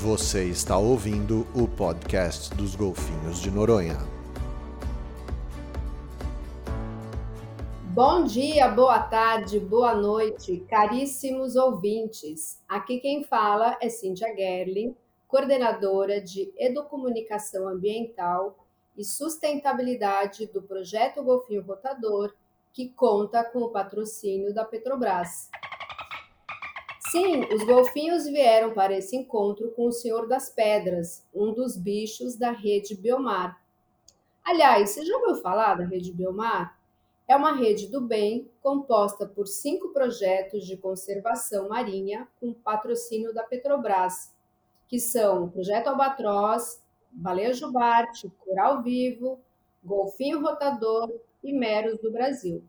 Você está ouvindo o podcast dos Golfinhos de Noronha. Bom dia, boa tarde, boa noite, caríssimos ouvintes. Aqui quem fala é Cíntia Gerling, coordenadora de Educomunicação Ambiental e Sustentabilidade do Projeto Golfinho Rotador, que conta com o patrocínio da Petrobras. Sim, os golfinhos vieram para esse encontro com o Senhor das Pedras, um dos bichos da rede Biomar. Aliás, você já ouviu falar da rede Biomar? É uma rede do bem composta por cinco projetos de conservação marinha com patrocínio da Petrobras, que são o Projeto Albatroz, Baleia Jubarte, Coral Vivo, Golfinho Rotador e Meros do Brasil.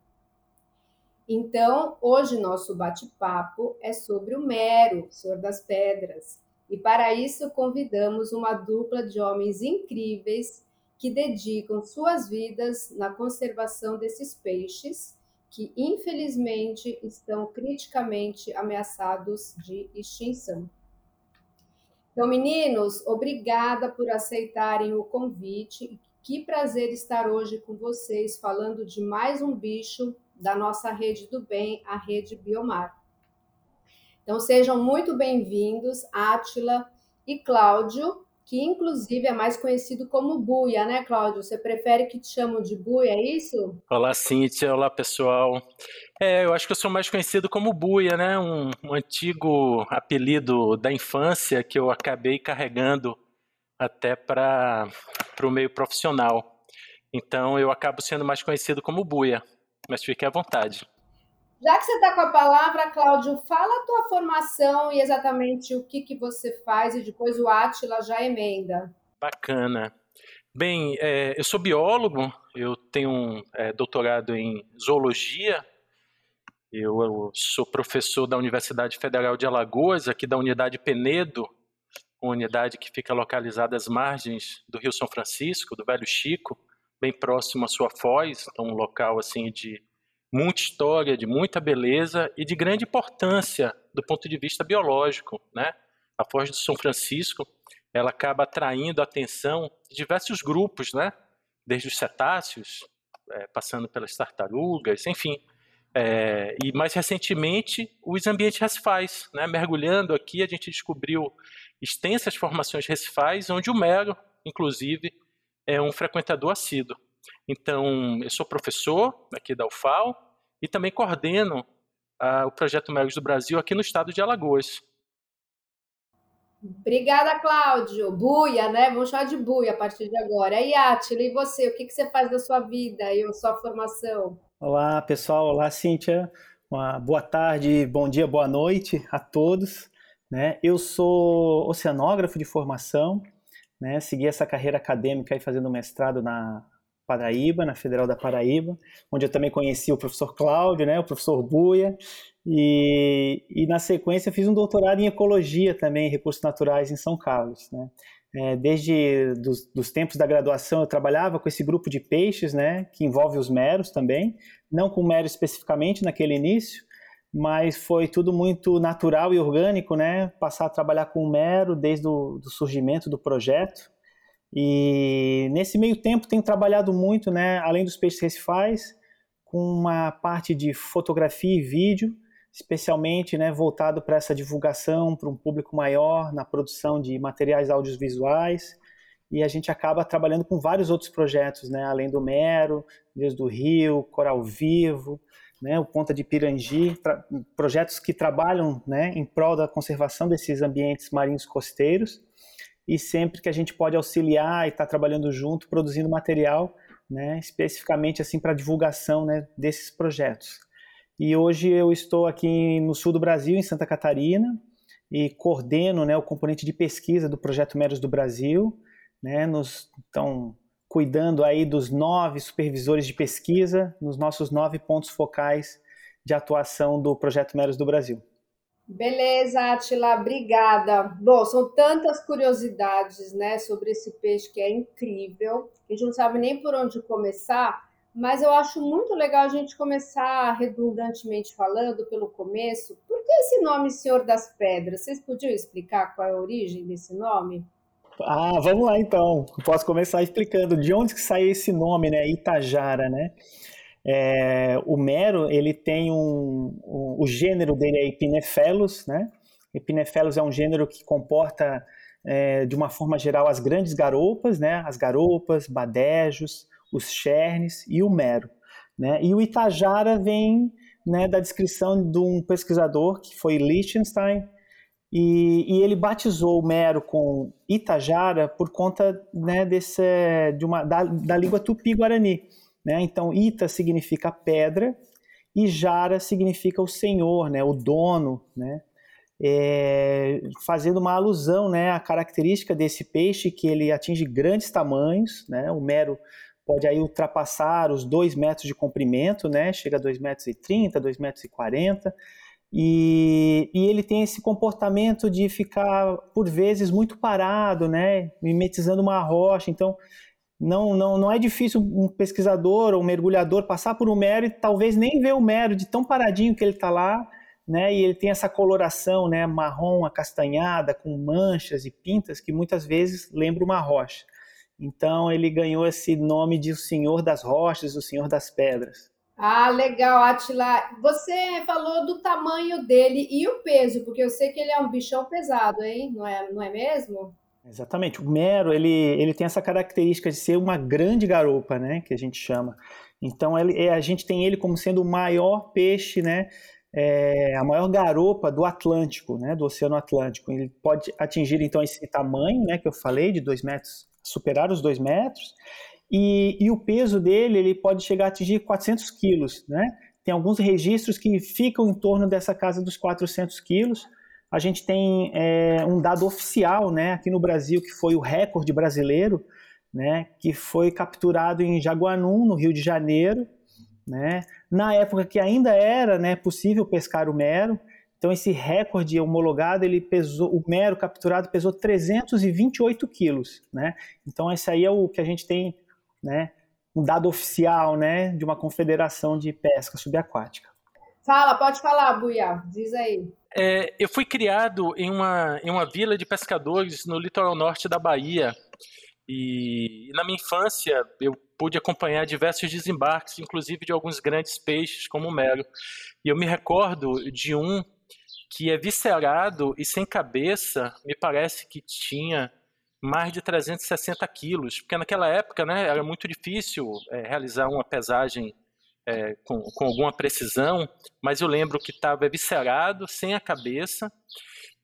Então, hoje nosso bate-papo é sobre o Mero, Senhor das Pedras. E para isso convidamos uma dupla de homens incríveis que dedicam suas vidas na conservação desses peixes que infelizmente estão criticamente ameaçados de extinção. Então, meninos, obrigada por aceitarem o convite. Que prazer estar hoje com vocês falando de mais um bicho da nossa rede do bem, a rede Biomar. Então sejam muito bem-vindos, Átila e Cláudio, que inclusive é mais conhecido como Buia, né, Cláudio? Você prefere que te chamam de Buia, é isso? Olá, Cíntia. Olá, pessoal. É, eu acho que eu sou mais conhecido como Buia, né? Um, um antigo apelido da infância que eu acabei carregando até para o meio profissional. Então eu acabo sendo mais conhecido como Buia mas fique à vontade. Já que você está com a palavra, Cláudio, fala a tua formação e exatamente o que, que você faz e depois o Átila já emenda. Bacana. Bem, é, eu sou biólogo, eu tenho um é, doutorado em zoologia, eu, eu, sou professor da Universidade Federal de Alagoas, aqui da Unidade Penedo, uma unidade que fica localizada às margens do Rio São Francisco, do Velho Chico bem próximo à sua foz, então um local assim de muita história, de muita beleza e de grande importância do ponto de vista biológico, né? A Foz do São Francisco, ela acaba atraindo a atenção de diversos grupos, né? Desde os cetáceos, é, passando pelas tartarugas, enfim. É, e mais recentemente, os ambientes recifais, né? Mergulhando aqui, a gente descobriu extensas formações recifais, onde o mero, inclusive, é um frequentador assíduo. Então, eu sou professor aqui da UFAL e também coordeno uh, o Projeto Meros do Brasil aqui no estado de Alagoas. Obrigada, Cláudio. Buia, né? Vamos chamar de Buia a partir de agora. E Atila, e você? O que, que você faz da sua vida e a sua formação? Olá, pessoal. Olá, Cíntia. Uma boa tarde, bom dia, boa noite a todos. Né? Eu sou oceanógrafo de formação, né? Segui essa carreira acadêmica aí fazendo mestrado na Paraíba, na Federal da Paraíba, onde eu também conheci o professor Cláudio, né, o professor Buia, e, e na sequência fiz um doutorado em ecologia também, em recursos naturais em São Carlos, né. É, desde dos, dos, tempos da graduação eu trabalhava com esse grupo de peixes, né, que envolve os meros também, não com mero especificamente naquele início, mas foi tudo muito natural e orgânico, né? Passar a trabalhar com o Mero desde o do surgimento do projeto. E nesse meio tempo tenho trabalhado muito, né? Além dos peixes recifais, com uma parte de fotografia e vídeo, especialmente né, voltado para essa divulgação para um público maior na produção de materiais audiovisuais. E a gente acaba trabalhando com vários outros projetos, né? Além do Mero, Deus do Rio, Coral Vivo, né, o Ponta de Pirangi, projetos que trabalham né, em prol da conservação desses ambientes marinhos costeiros e sempre que a gente pode auxiliar e estar tá trabalhando junto, produzindo material, né, especificamente assim para divulgação né, desses projetos. E hoje eu estou aqui no sul do Brasil, em Santa Catarina, e coordeno né, o componente de pesquisa do Projeto Meros do Brasil. Né, nos, então, cuidando aí dos nove supervisores de pesquisa nos nossos nove pontos focais de atuação do Projeto Meros do Brasil. Beleza, Atila, obrigada. Bom, são tantas curiosidades, né, sobre esse peixe que é incrível, a gente não sabe nem por onde começar, mas eu acho muito legal a gente começar redundantemente falando pelo começo. Por que esse nome Senhor das Pedras? Vocês podiam explicar qual é a origem desse nome? Ah, vamos lá então. Posso começar explicando de onde que saiu esse nome, né? Itajara, né? É, o mero, ele tem um, um, o gênero dele é Epinephelus, né? Epinephelus é um gênero que comporta, é, de uma forma geral, as grandes garopas, né? As garopas, badejos, os chernes e o mero, né? E o Itajara vem né, da descrição de um pesquisador que foi Liechtenstein, e, e, ele batizou o Mero com Itajara por conta né, desse, de uma, da, da língua tupi-guarani. Né? Então, Ita significa pedra e Jara significa o senhor, né, o dono, né? É, fazendo uma alusão né, à característica desse peixe que ele atinge grandes tamanhos. Né? O mero pode aí ultrapassar os 2 metros de comprimento, né? chega a 2,30 metros, 2,40 metros. E, e, ele tem esse comportamento de ficar, por vezes, muito parado, né? mimetizando uma rocha. Então, não, não, não é difícil um pesquisador ou um mergulhador passar por um mero e talvez nem ver o mero de tão paradinho que ele está lá, né? E ele tem essa coloração, né? Marrom acastanhada, com manchas e pintas que muitas vezes lembra uma rocha. Então ele ganhou esse nome de o Senhor das Rochas, o Senhor das Pedras. Ah, legal, Atila. Você falou do tamanho dele e o peso, porque eu sei que ele é um bichão pesado, hein? Não é, não é mesmo? Exatamente. O mero, ele, ele tem essa característica de ser uma grande garopa, né, que a gente chama. Então, ele, é, a gente tem ele como sendo o maior peixe, né, é, a maior garopa do Atlântico, né, do Oceano Atlântico. Ele pode atingir, então, esse tamanho, né, que eu falei, de dois metros, superar os dois metros, e, e o peso dele, ele pode chegar a atingir 400 quilos, né, tem alguns registros que ficam em torno dessa casa dos 400 quilos, a gente tem é, um dado oficial, né, aqui no Brasil, que foi o recorde brasileiro, né, que foi capturado em Jaguanum, no Rio de Janeiro, né, na época que ainda era né, possível pescar o mero. Então esse recorde homologado, ele pesou, o mero capturado pesou 328 quilos, né? Então esse aí é o que a gente tem, né, um dado oficial, né, de uma confederação de pesca subaquática. Fala, pode falar, Buia, diz aí. É, eu fui criado em uma, em uma vila de pescadores no litoral norte da Bahia. E, e na minha infância eu pude acompanhar diversos desembarques, inclusive de alguns grandes peixes, como o mero. E eu me recordo de um que é viscerado e sem cabeça, me parece que tinha mais de 360 quilos, porque naquela época né, era muito difícil é, realizar uma pesagem é, com, com, alguma precisão, mas eu lembro que estava eviscerado, sem a cabeça.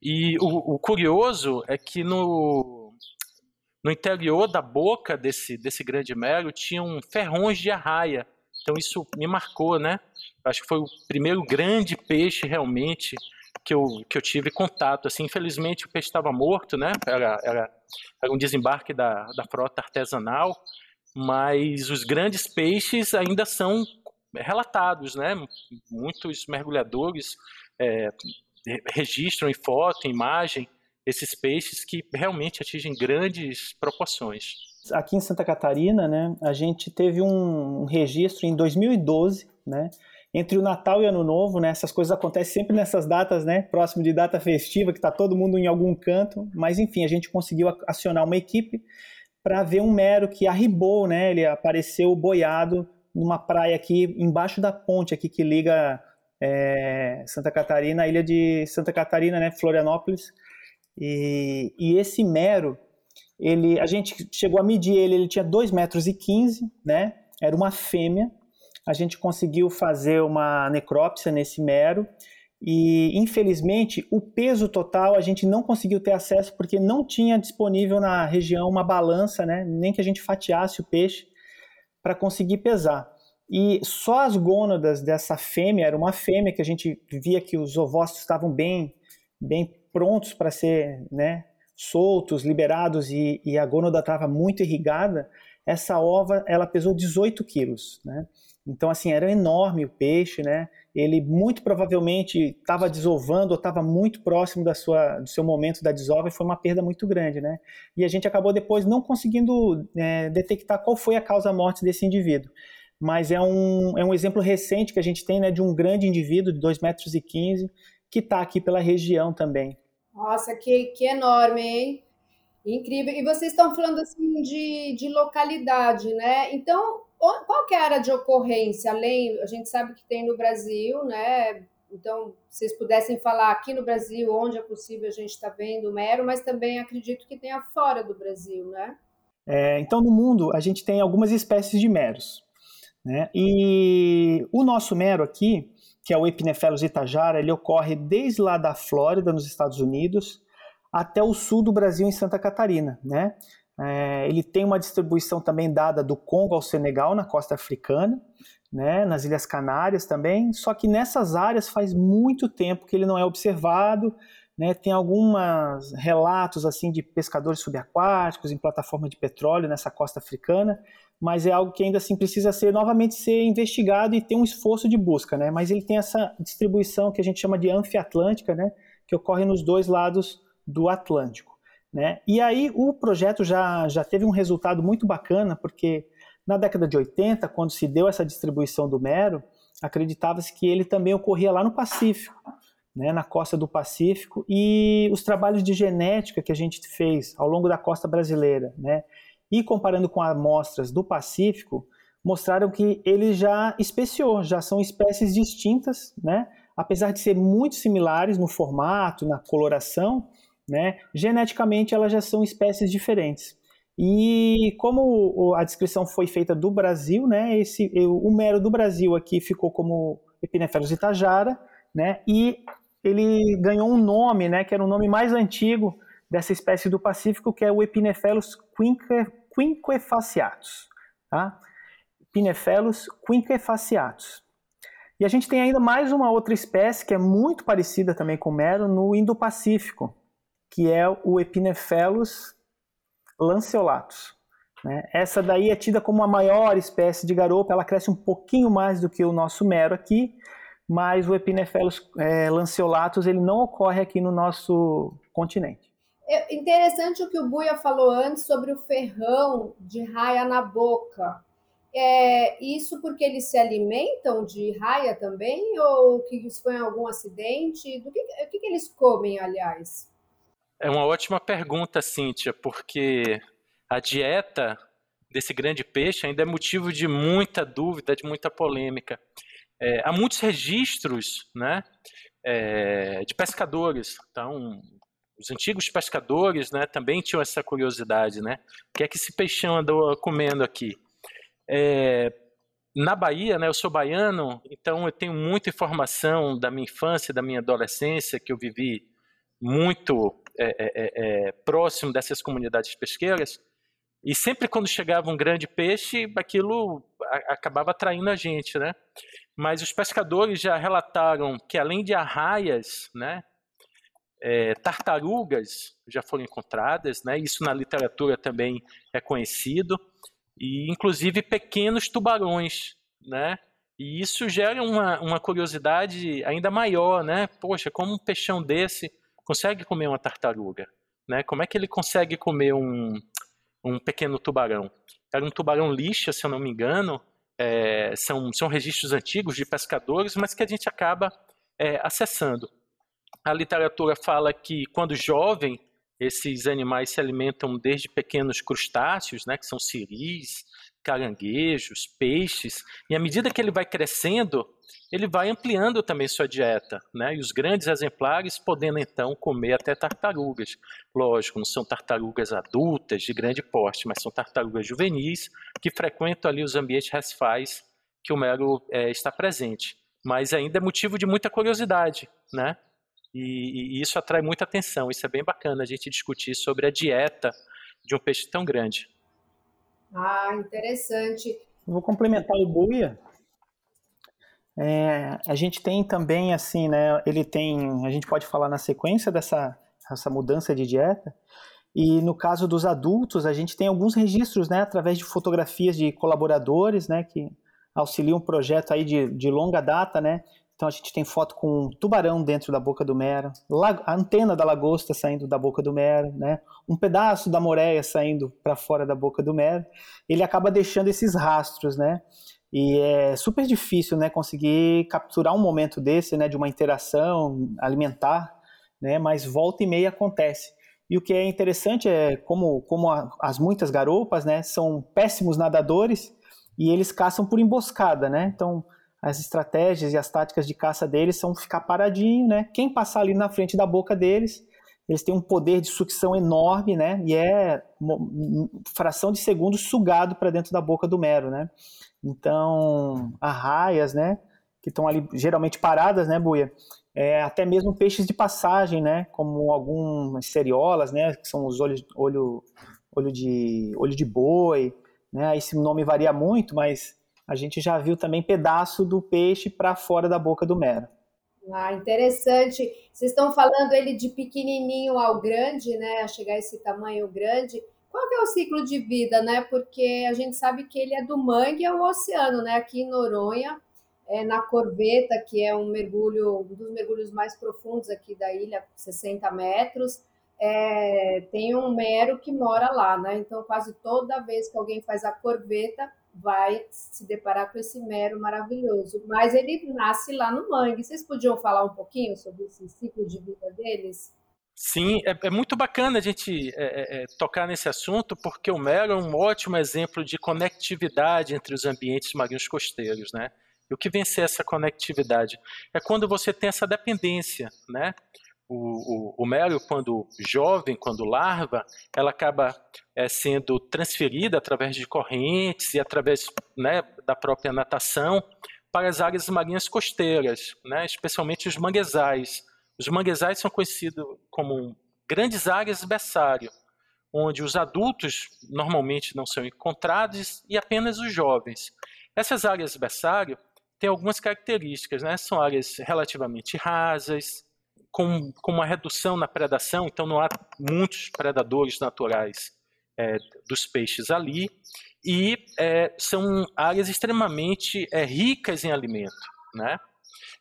E o, o, curioso é que no, no interior da boca desse, desse grande mero tinham ferrões de arraia. Então isso me marcou, né? Acho que foi o primeiro grande peixe realmente que eu, que eu tive contato. Assim, infelizmente o peixe estava morto, né? Era, era, era um desembarque da, da frota artesanal, mas os grandes peixes ainda são relatados, né? Muitos mergulhadores é, registram em foto, em imagem, esses peixes que realmente atingem grandes proporções. Aqui em Santa Catarina, né, a gente teve um registro em 2012, né, entre o Natal e Ano Novo, né, essas coisas acontecem sempre nessas datas, né, próximo de data festiva, que está todo mundo em algum canto, mas enfim, a gente conseguiu acionar uma equipe para ver um mero que arribou, né, ele apareceu boiado numa praia aqui embaixo da ponte aqui que liga é, Santa Catarina, a ilha de Santa Catarina, né, Florianópolis. E, e, esse mero, ele, a gente chegou a medir ele, ele tinha 2 metros e 15, né? Era uma fêmea. A gente conseguiu fazer uma necrópsia nesse mero e infelizmente o peso total a gente não conseguiu ter acesso porque não tinha disponível na região uma balança, né? Nem que a gente fatiasse o peixe para conseguir pesar. E só as gônadas dessa fêmea, era uma fêmea que a gente via que os ovócitos estavam bem, bem prontos para ser né, soltos, liberados, e, e a gônada estava muito irrigada, essa ova ela pesou 18 quilos. Né? Então, assim, era enorme o peixe, né? Ele muito provavelmente estava desovando ou estava muito próximo da sua, do seu momento da desova e foi uma perda muito grande, né? E a gente acabou depois não conseguindo é, detectar qual foi a causa morte desse indivíduo. mas é um, é um exemplo recente que a gente tem né, de um grande indivíduo de 2,15 metros e que está aqui pela região também. Nossa, que, que enorme, hein? Incrível. E vocês estão falando assim de, de localidade, né? Então, qual que é a área de ocorrência? Além, a gente sabe que tem no Brasil, né? Então, vocês pudessem falar aqui no Brasil, onde é possível a gente está vendo o mero, mas também acredito que tenha fora do Brasil, né? É, então, no mundo, a gente tem algumas espécies de meros. Né? E o nosso mero aqui, que é o Epinephelus itajara, ele ocorre desde lá da Flórida, nos Estados Unidos, até o sul do Brasil, em Santa Catarina. Né? É, ele tem uma distribuição também dada do Congo ao Senegal, na costa africana, né, nas Ilhas Canárias também, só que nessas áreas faz muito tempo que ele não é observado, né, tem alguns relatos assim de pescadores subaquáticos em plataforma de petróleo nessa costa africana, mas é algo que ainda assim precisa ser novamente ser investigado e ter um esforço de busca, né? Mas ele tem essa distribuição que a gente chama de anfiatlântica, né, que ocorre nos dois lados do Atlântico, né? E aí o projeto já já teve um resultado muito bacana porque na década de 80, quando se deu essa distribuição do mero, acreditava-se que ele também ocorria lá no Pacífico, né, na costa do Pacífico, e os trabalhos de genética que a gente fez ao longo da costa brasileira, né, e comparando com amostras do Pacífico, mostraram que ele já especiou, já são espécies distintas, né, apesar de ser muito similares no formato, na coloração, né, geneticamente elas já são espécies diferentes. E como a descrição foi feita do Brasil, né, esse, o mero do Brasil aqui ficou como Epinephelus itajara, né, e ele ganhou um nome, né, que era o nome mais antigo dessa espécie do Pacífico, que é o Epinephelus quinquefaciatus. Tá? Epinephelus quinquefaciatus. E a gente tem ainda mais uma outra espécie que é muito parecida também com o mero no Indo-Pacífico, que é o Epinephelus lanceolatus. Né? Essa daí é tida como a maior espécie de garopa, ela cresce um pouquinho mais do que o nosso mero aqui, mas o Epinephelus é, lanceolatus ele não ocorre aqui no nosso continente. É interessante o que o Buia falou antes sobre o ferrão de raia na boca. É isso porque eles se alimentam de raia também? Ou que isso foi algum acidente? Do que, o que, que eles comem, aliás? É uma ótima pergunta, Cíntia, porque a dieta desse grande peixe ainda é motivo de muita dúvida, de muita polêmica. É, há muitos registros né, é, de pescadores. Então, os antigos pescadores né, também tinham essa curiosidade. Né? O que é que esse peixão andou comendo aqui? É, na Bahia, né, eu sou baiano, então eu tenho muita informação da minha infância, da minha adolescência, que eu vivi muito é, é, é, é, próximo dessas comunidades pesqueiras, e sempre quando chegava um grande peixe, aquilo acabava atraindo a gente, né? Mas os pescadores já relataram que além de arraias, né, é, tartarugas já foram encontradas, né? Isso na literatura também é conhecido e inclusive pequenos tubarões, né? E isso gera uma, uma curiosidade ainda maior, né? Poxa, como um peixão desse consegue comer uma tartaruga? Né? Como é que ele consegue comer um, um pequeno tubarão? Era um tubarão lixa, se eu não me engano, é, são, são registros antigos de pescadores, mas que a gente acaba é, acessando. A literatura fala que quando jovem, esses animais se alimentam desde pequenos crustáceos, né, que são siris, caranguejos, peixes, e à medida que ele vai crescendo, ele vai ampliando também sua dieta, né? E os grandes exemplares podendo então comer até tartarugas. Lógico, não são tartarugas adultas de grande porte, mas são tartarugas juvenis que frequentam ali os ambientes recifais que o mero é, está presente. Mas ainda é motivo de muita curiosidade, né? E, e isso atrai muita atenção. Isso é bem bacana a gente discutir sobre a dieta de um peixe tão grande. Ah, interessante. Vou complementar o Buia. É, a gente tem também, assim, né? Ele tem. A gente pode falar na sequência dessa essa mudança de dieta. E no caso dos adultos, a gente tem alguns registros, né? Através de fotografias de colaboradores, né? Que auxiliam um projeto aí de, de longa data, né? Então a gente tem foto com um tubarão dentro da boca do mero, a antena da lagosta saindo da boca do mero, né? um pedaço da moreia saindo para fora da boca do mero. Ele acaba deixando esses rastros, né? E é super difícil, né, conseguir capturar um momento desse, né, de uma interação alimentar, né, mas volta e meia acontece. E o que é interessante é como, como a, as muitas garoupas, né, são péssimos nadadores e eles caçam por emboscada, né? Então, as estratégias e as táticas de caça deles são ficar paradinho, né? Quem passar ali na frente da boca deles, eles têm um poder de sucção enorme, né? E é fração de segundos sugado para dentro da boca do mero, né? Então, arraias, né? Que estão ali geralmente paradas, né, Buia? É, até mesmo peixes de passagem, né? Como algumas seriolas, né? Que são os olhos, olho, olho de olho de boi, né? Esse nome varia muito, mas a gente já viu também pedaço do peixe para fora da boca do mero. Ah, interessante. Vocês estão falando ele de pequenininho ao grande, né? A chegar a esse tamanho grande. Qual é o ciclo de vida, né? Porque a gente sabe que ele é do mangue ao oceano, né? Aqui em Noronha, é, na Corveta, que é um mergulho, um dos mergulhos mais profundos aqui da ilha, 60 metros, é, tem um mero que mora lá, né? Então, quase toda vez que alguém faz a Corveta, vai se deparar com esse mero maravilhoso. Mas ele nasce lá no mangue. Vocês podiam falar um pouquinho sobre esse ciclo de vida deles? Sim, é, é muito bacana a gente é, é, é, tocar nesse assunto, porque o mero é um ótimo exemplo de conectividade entre os ambientes marinhos costeiros, né? E o que vence essa conectividade? É quando você tem essa dependência, né? O, o, o quando jovem, quando larva, ela acaba é, sendo transferida através de correntes e através né, da própria natação para as áreas marinhas costeiras, né, especialmente os manguezais. Os manguezais são conhecidos como grandes áreas berçário, onde os adultos normalmente não são encontrados e apenas os jovens. Essas áreas berçário têm algumas características, né? são áreas relativamente rasas, com, com uma redução na predação, então não há muitos predadores naturais é, dos peixes ali, e é, são áreas extremamente é, ricas em alimento. Né?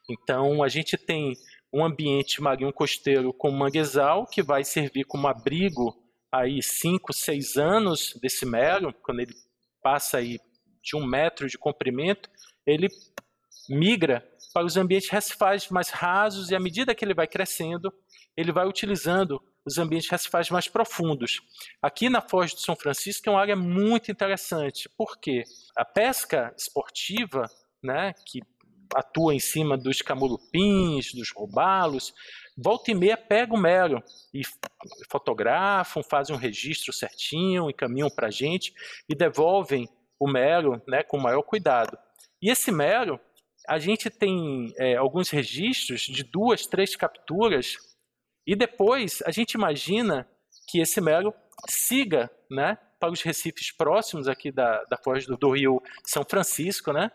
Então a gente tem um ambiente marinho costeiro com manguezal, que vai servir como abrigo aí 5, 6 anos desse mero, quando ele passa aí de um metro de comprimento, ele migra para os ambientes recifais mais rasos e à medida que ele vai crescendo, ele vai utilizando os ambientes recifais mais profundos. Aqui na Foz do São Francisco é uma área muito interessante, porque a pesca esportiva, né, que atua em cima dos camurupins, dos robalos, volta e meia pega o mero e fotografam, fazem um registro certinho, encaminham para a gente e devolvem o mero né, com maior cuidado. E esse mero, a gente tem é, alguns registros de duas, três capturas, e depois a gente imagina que esse mero siga né, para os recifes próximos aqui da, da foz do, do rio São Francisco, né,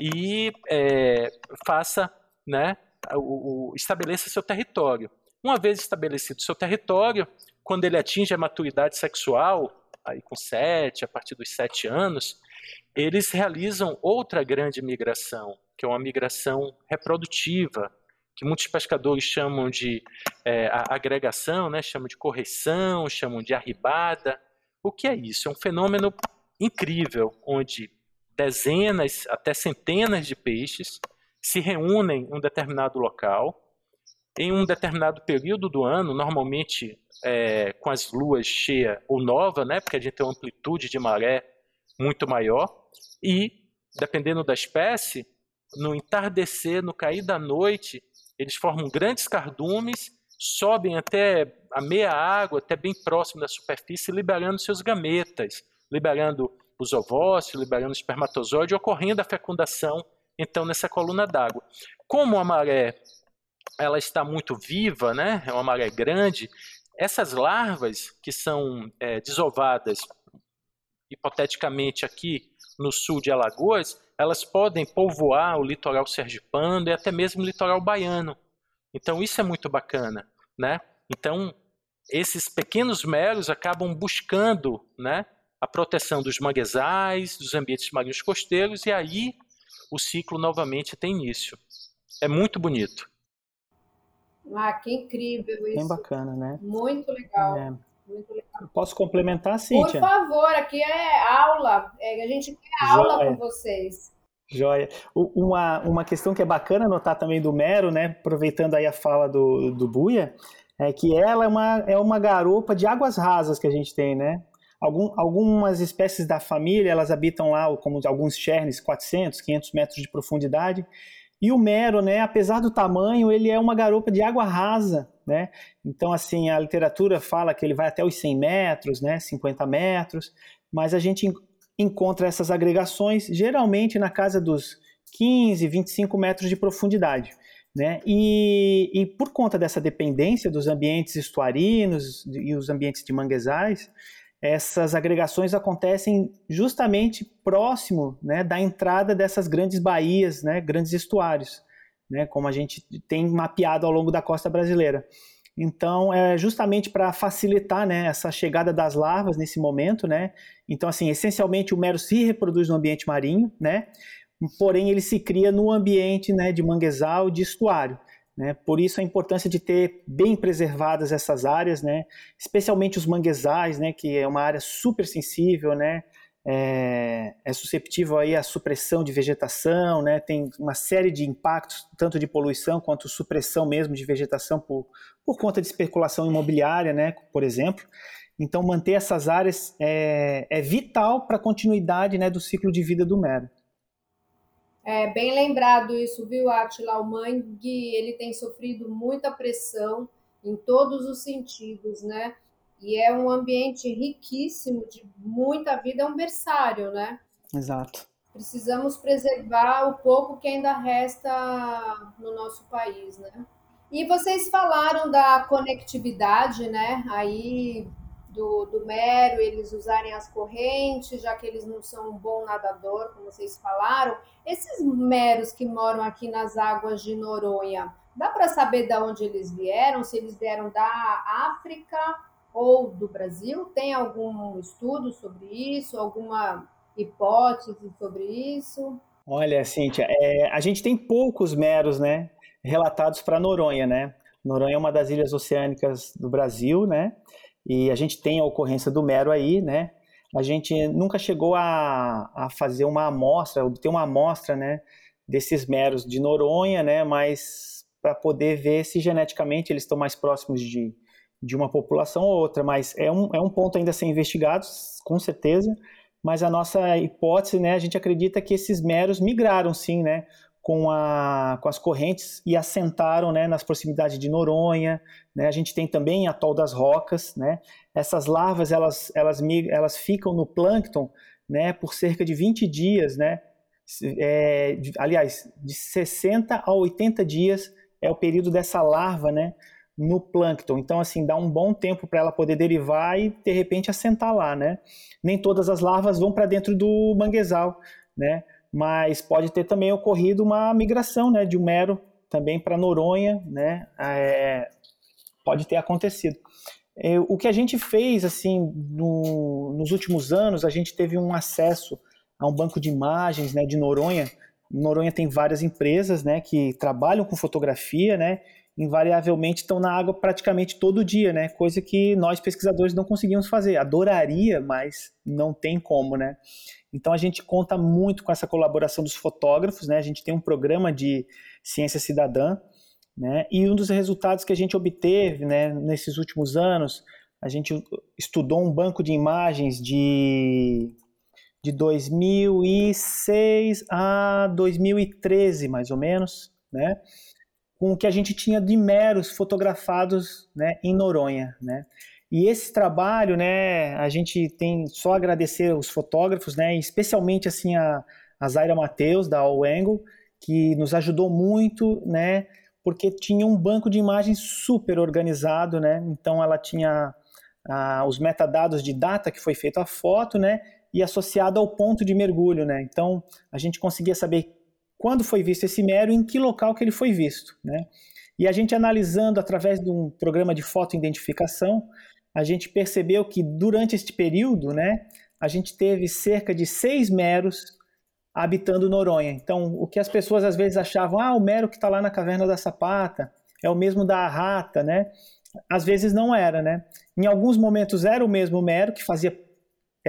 e é, faça, né, o, o, estabeleça seu território. Uma vez estabelecido seu território, quando ele atinge a maturidade sexual, aí com sete, a partir dos sete anos, eles realizam outra grande migração, que é uma migração reprodutiva, que muitos pescadores chamam de é, agregação, né? chamam de correção, chamam de arribada. O que é isso? É um fenômeno incrível, onde dezenas até centenas de peixes se reúnem em um determinado local, em um determinado período do ano, normalmente é, com as luas cheia ou nova, né? porque a gente tem uma amplitude de maré muito maior, e, dependendo da espécie, no entardecer, no cair da noite, eles formam grandes cardumes, sobem até a meia água, até bem próximo da superfície, liberando seus gametas, liberando os ovócitos, liberando o espermatozoide, ocorrendo a fecundação, então, nessa coluna d'água. Como a maré ela está muito viva, né? é uma maré grande, essas larvas que são é, desovadas, hipoteticamente aqui no sul de Alagoas, elas podem povoar o litoral sergipano e até mesmo o litoral baiano. Então isso é muito bacana, né? Então esses pequenos meros acabam buscando, né, a proteção dos manguezais, dos ambientes marinhos costeiros e aí o ciclo novamente tem início. É muito bonito. Ah, que incrível isso. Bem bacana, né? Muito legal. É. Muito legal. Posso complementar, Cíntia? Por favor, aqui é aula. É, a gente quer aula com vocês. Joia. Uma, uma questão que é bacana notar também do Mero, né, aproveitando aí a fala do, do Buia, é que ela é uma, é uma garopa de águas rasas que a gente tem, né? Algum, algumas espécies da família, elas habitam lá, como alguns chernes, 400, 500 metros de profundidade, e o mero, né, apesar do tamanho, ele é uma garopa de água rasa, né? Então, assim, a literatura fala que ele vai até os 100 metros, né, 50 metros, mas a gente encontra essas agregações geralmente na casa dos 15, 25 metros de profundidade. Né? E, e, por conta dessa dependência dos ambientes estuarinos e os ambientes de manguezais, essas agregações acontecem justamente próximo né, da entrada dessas grandes baías, né, grandes estuários, né, como a gente tem mapeado ao longo da costa brasileira. Então, é justamente para facilitar né, essa chegada das larvas nesse momento, né? Então, assim, essencialmente o mero se reproduz no ambiente marinho, né? porém ele se cria no ambiente né, de manguezal, de estuário. Né? Por isso a importância de ter bem preservadas essas áreas, né? especialmente os manguezais, né? que é uma área super sensível, né? é, é susceptível aí à supressão de vegetação, né? tem uma série de impactos, tanto de poluição quanto supressão mesmo de vegetação por, por conta de especulação imobiliária, né? por exemplo. Então manter essas áreas é, é vital para a continuidade né, do ciclo de vida do mero. É bem lembrado isso, viu, Atila? O mangue ele tem sofrido muita pressão em todos os sentidos, né? E é um ambiente riquíssimo de muita vida, é um berçário, né? Exato. Precisamos preservar o pouco que ainda resta no nosso país, né? E vocês falaram da conectividade, né? Aí do, do mero, eles usarem as correntes, já que eles não são um bom nadador, como vocês falaram. Esses meros que moram aqui nas águas de Noronha, dá para saber de onde eles vieram? Se eles vieram da África ou do Brasil? Tem algum estudo sobre isso? Alguma hipótese sobre isso? Olha, Cíntia, é, a gente tem poucos meros, né, relatados para Noronha, né? Noronha é uma das ilhas oceânicas do Brasil, né? E a gente tem a ocorrência do mero aí, né? A gente nunca chegou a, a fazer uma amostra, obter uma amostra, né, desses meros de Noronha, né, mas para poder ver se geneticamente eles estão mais próximos de, de uma população ou outra, mas é um, é um ponto ainda a ser investigado, com certeza, mas a nossa hipótese, né, a gente acredita que esses meros migraram sim, né, com, a, com as correntes e assentaram né, nas proximidades de Noronha. Né? A gente tem também Atol das Rocas. Né? Essas larvas elas, elas, elas ficam no plâncton né, por cerca de 20 dias. Né? É, de, aliás, de 60 a 80 dias é o período dessa larva né, no plâncton. Então, assim, dá um bom tempo para ela poder derivar e, de repente, assentar lá. Né? Nem todas as larvas vão para dentro do manguezal. Né? Mas pode ter também ocorrido uma migração né, de um mero também para Noronha, né, é, pode ter acontecido. É, o que a gente fez assim no, nos últimos anos, a gente teve um acesso a um banco de imagens né, de Noronha. Noronha tem várias empresas né, que trabalham com fotografia, né, invariavelmente estão na água praticamente todo dia, né, coisa que nós pesquisadores não conseguimos fazer. Adoraria, mas não tem como, né. Então a gente conta muito com essa colaboração dos fotógrafos, né? A gente tem um programa de ciência cidadã, né? E um dos resultados que a gente obteve, né, nesses últimos anos, a gente estudou um banco de imagens de de 2006 a 2013, mais ou menos, né? Com o que a gente tinha de meros fotografados, né, em Noronha, né? E esse trabalho, né, a gente tem só agradecer os fotógrafos, né, especialmente assim a, a Zaira Mateus da All Angle, que nos ajudou muito, né, porque tinha um banco de imagens super organizado, né, então ela tinha a, os metadados de data que foi feita a foto, né, e associado ao ponto de mergulho, né, então a gente conseguia saber quando foi visto esse mero em que local que ele foi visto, né. E a gente analisando através de um programa de fotoidentificação, a gente percebeu que durante este período, né, a gente teve cerca de seis meros habitando Noronha. Então, o que as pessoas às vezes achavam, ah, o mero que está lá na caverna da Sapata é o mesmo da rata, né? Às vezes não era, né? Em alguns momentos era o mesmo mero que fazia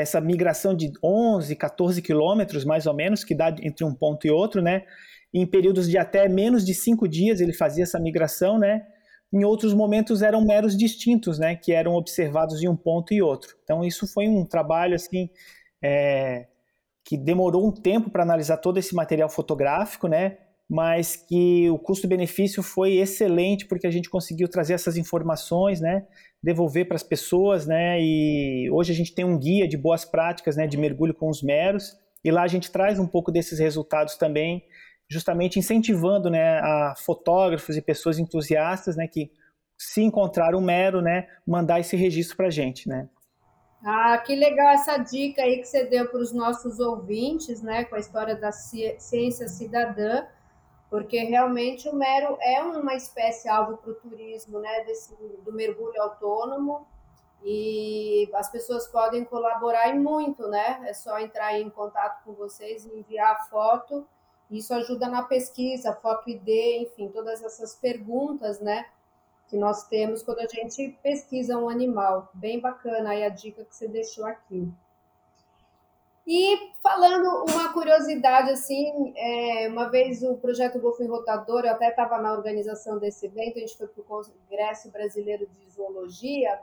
essa migração de 11, 14 quilômetros, mais ou menos, que dá entre um ponto e outro, né? Em períodos de até menos de cinco dias ele fazia essa migração, né? Em outros momentos eram meros distintos, né? Que eram observados de um ponto e outro. Então isso foi um trabalho assim é, que demorou um tempo para analisar todo esse material fotográfico, né? Mas que o custo-benefício foi excelente porque a gente conseguiu trazer essas informações, né? devolver para as pessoas, né? E hoje a gente tem um guia de boas práticas, né, de mergulho com os meros, e lá a gente traz um pouco desses resultados também, justamente incentivando, né, a fotógrafos e pessoas entusiastas, né, que se encontrar um mero, né, mandar esse registro para a gente, né? Ah, que legal essa dica aí que você deu para os nossos ouvintes, né, com a história da ciência cidadã porque realmente o mero é uma espécie alvo para o turismo, né, desse, do mergulho autônomo, e as pessoas podem colaborar e muito, né? É só entrar em contato com vocês e enviar a foto. Isso ajuda na pesquisa, foto ID, enfim, todas essas perguntas, né? Que nós temos quando a gente pesquisa um animal. Bem bacana aí a dica que você deixou aqui. E falando uma curiosidade, assim, é, uma vez o projeto Golfinho Rotador, eu até estava na organização desse evento, a gente foi para o Congresso Brasileiro de Zoologia,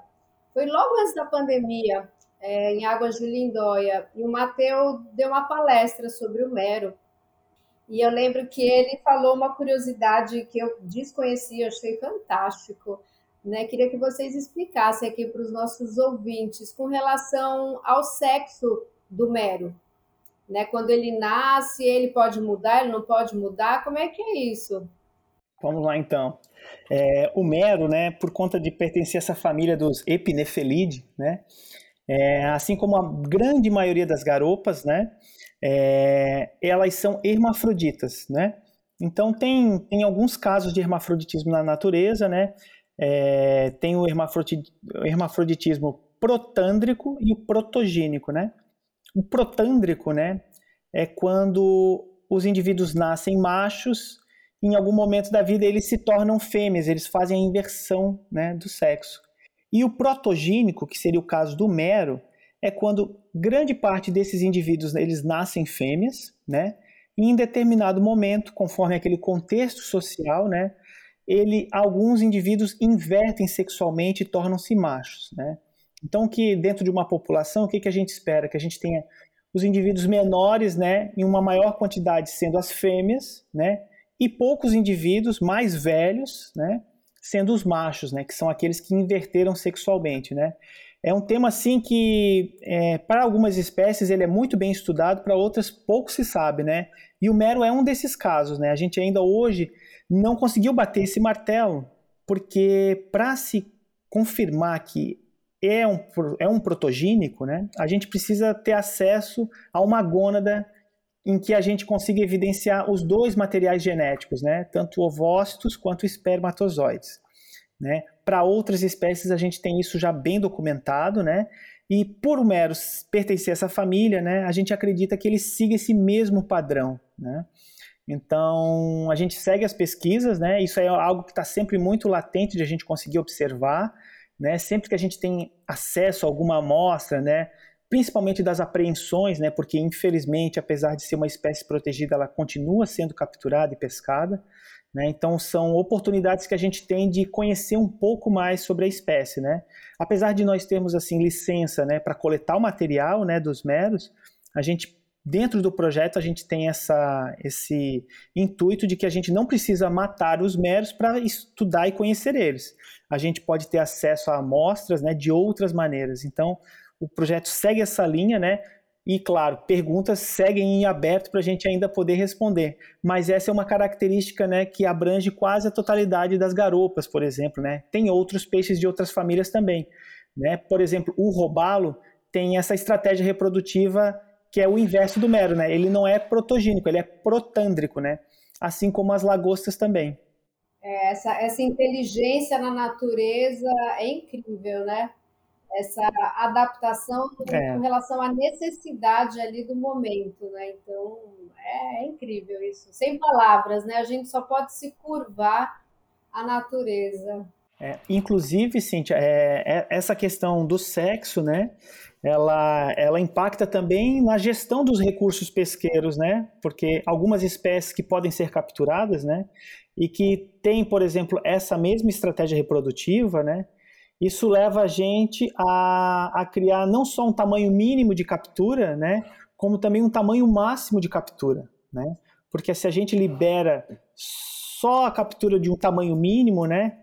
foi logo antes da pandemia, é, em Águas de Lindóia, e o Mateu deu uma palestra sobre o mero. E eu lembro que ele falou uma curiosidade que eu desconhecia, achei fantástico. Né? Queria que vocês explicassem aqui para os nossos ouvintes com relação ao sexo do mero? Né? Quando ele nasce, ele pode mudar, ele não pode mudar? Como é que é isso? Vamos lá então. É, o mero, né, por conta de pertencer a essa família dos Epinefelidae, né, é, assim como a grande maioria das garopas, né, é, elas são hermafroditas, né. Então tem, tem alguns casos de hermafroditismo na natureza, né. É, tem o hermafroditismo protândrico e o protogênico, né. O protândrico, né, é quando os indivíduos nascem machos, em algum momento da vida eles se tornam fêmeas, eles fazem a inversão, né, do sexo. E o protogênico, que seria o caso do mero, é quando grande parte desses indivíduos eles nascem fêmeas, né? E em determinado momento, conforme aquele contexto social, né, ele alguns indivíduos invertem sexualmente e tornam-se machos, né? Então, que dentro de uma população, o que, que a gente espera? Que a gente tenha os indivíduos menores, né, em uma maior quantidade sendo as fêmeas, né, e poucos indivíduos mais velhos, né, sendo os machos, né, que são aqueles que inverteram sexualmente, né. É um tema assim que é, para algumas espécies ele é muito bem estudado, para outras pouco se sabe, né. E o mero é um desses casos, né. A gente ainda hoje não conseguiu bater esse martelo, porque para se confirmar que é um, é um protogênico, né, a gente precisa ter acesso a uma gônada em que a gente consiga evidenciar os dois materiais genéticos, né, tanto ovócitos quanto espermatozoides. Né. Para outras espécies a gente tem isso já bem documentado, né, e por o mero pertencer a essa família, né, a gente acredita que ele siga esse mesmo padrão. Né. Então a gente segue as pesquisas, né, isso é algo que está sempre muito latente de a gente conseguir observar, né? Sempre que a gente tem acesso a alguma amostra, né? principalmente das apreensões, né? porque infelizmente, apesar de ser uma espécie protegida, ela continua sendo capturada e pescada. Né? Então são oportunidades que a gente tem de conhecer um pouco mais sobre a espécie. Né? Apesar de nós termos assim licença né, para coletar o material né, dos meros, a gente dentro do projeto a gente tem essa, esse intuito de que a gente não precisa matar os meros para estudar e conhecer eles. A gente pode ter acesso a amostras né, de outras maneiras. Então, o projeto segue essa linha, né? E, claro, perguntas seguem em aberto para a gente ainda poder responder. Mas essa é uma característica né, que abrange quase a totalidade das garopas, por exemplo. Né? Tem outros peixes de outras famílias também. Né? Por exemplo, o robalo tem essa estratégia reprodutiva que é o inverso do mero, né? Ele não é protogênico, ele é protândrico, né? Assim como as lagostas também. É, essa, essa inteligência na natureza é incrível, né? Essa adaptação é. com relação à necessidade ali do momento, né? Então, é, é incrível isso. Sem palavras, né? A gente só pode se curvar à natureza. É, inclusive, Cíntia, é, é, essa questão do sexo, né? Ela, ela impacta também na gestão dos recursos pesqueiros, né? Porque algumas espécies que podem ser capturadas, né? E que tem, por exemplo, essa mesma estratégia reprodutiva, né? Isso leva a gente a, a criar não só um tamanho mínimo de captura, né? Como também um tamanho máximo de captura, né? Porque se a gente libera só a captura de um tamanho mínimo, né?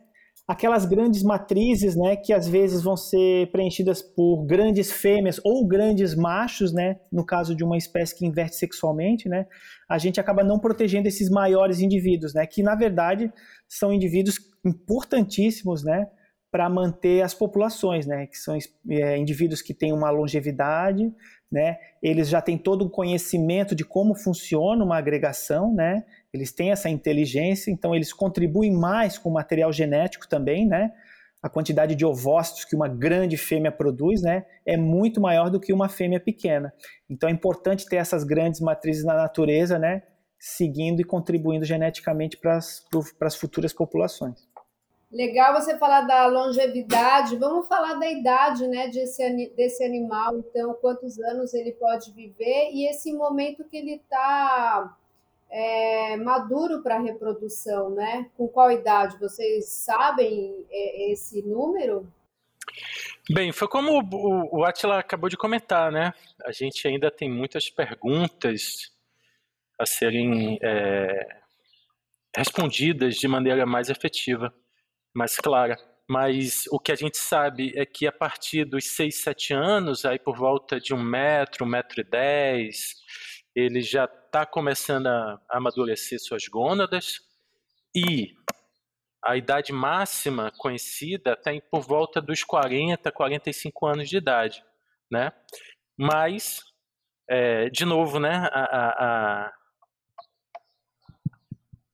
Aquelas grandes matrizes, né, que às vezes vão ser preenchidas por grandes fêmeas ou grandes machos, né, no caso de uma espécie que inverte sexualmente, né, a gente acaba não protegendo esses maiores indivíduos, né, que na verdade são indivíduos importantíssimos, né, para manter as populações, né, que são é, indivíduos que têm uma longevidade, né, eles já têm todo o conhecimento de como funciona uma agregação, né, eles têm essa inteligência, então eles contribuem mais com o material genético também, né? A quantidade de ovócitos que uma grande fêmea produz, né, é muito maior do que uma fêmea pequena. Então é importante ter essas grandes matrizes na natureza, né, seguindo e contribuindo geneticamente para as futuras populações. Legal você falar da longevidade. Vamos falar da idade, né, desse, desse animal. Então, quantos anos ele pode viver e esse momento que ele está é, maduro para reprodução, né? Com qual idade? Vocês sabem é, esse número? Bem, foi como o, Atila acabou de comentar, né? A gente ainda tem muitas perguntas a serem é, respondidas de maneira mais efetiva, mais clara. Mas o que a gente sabe é que a partir dos 6, 7 anos, aí por volta de um metro, um metro e dez, ele já está começando a amadurecer suas gônadas e a idade máxima conhecida está por volta dos 40, 45 anos de idade, né? Mas, é, de novo, né, a, a, a,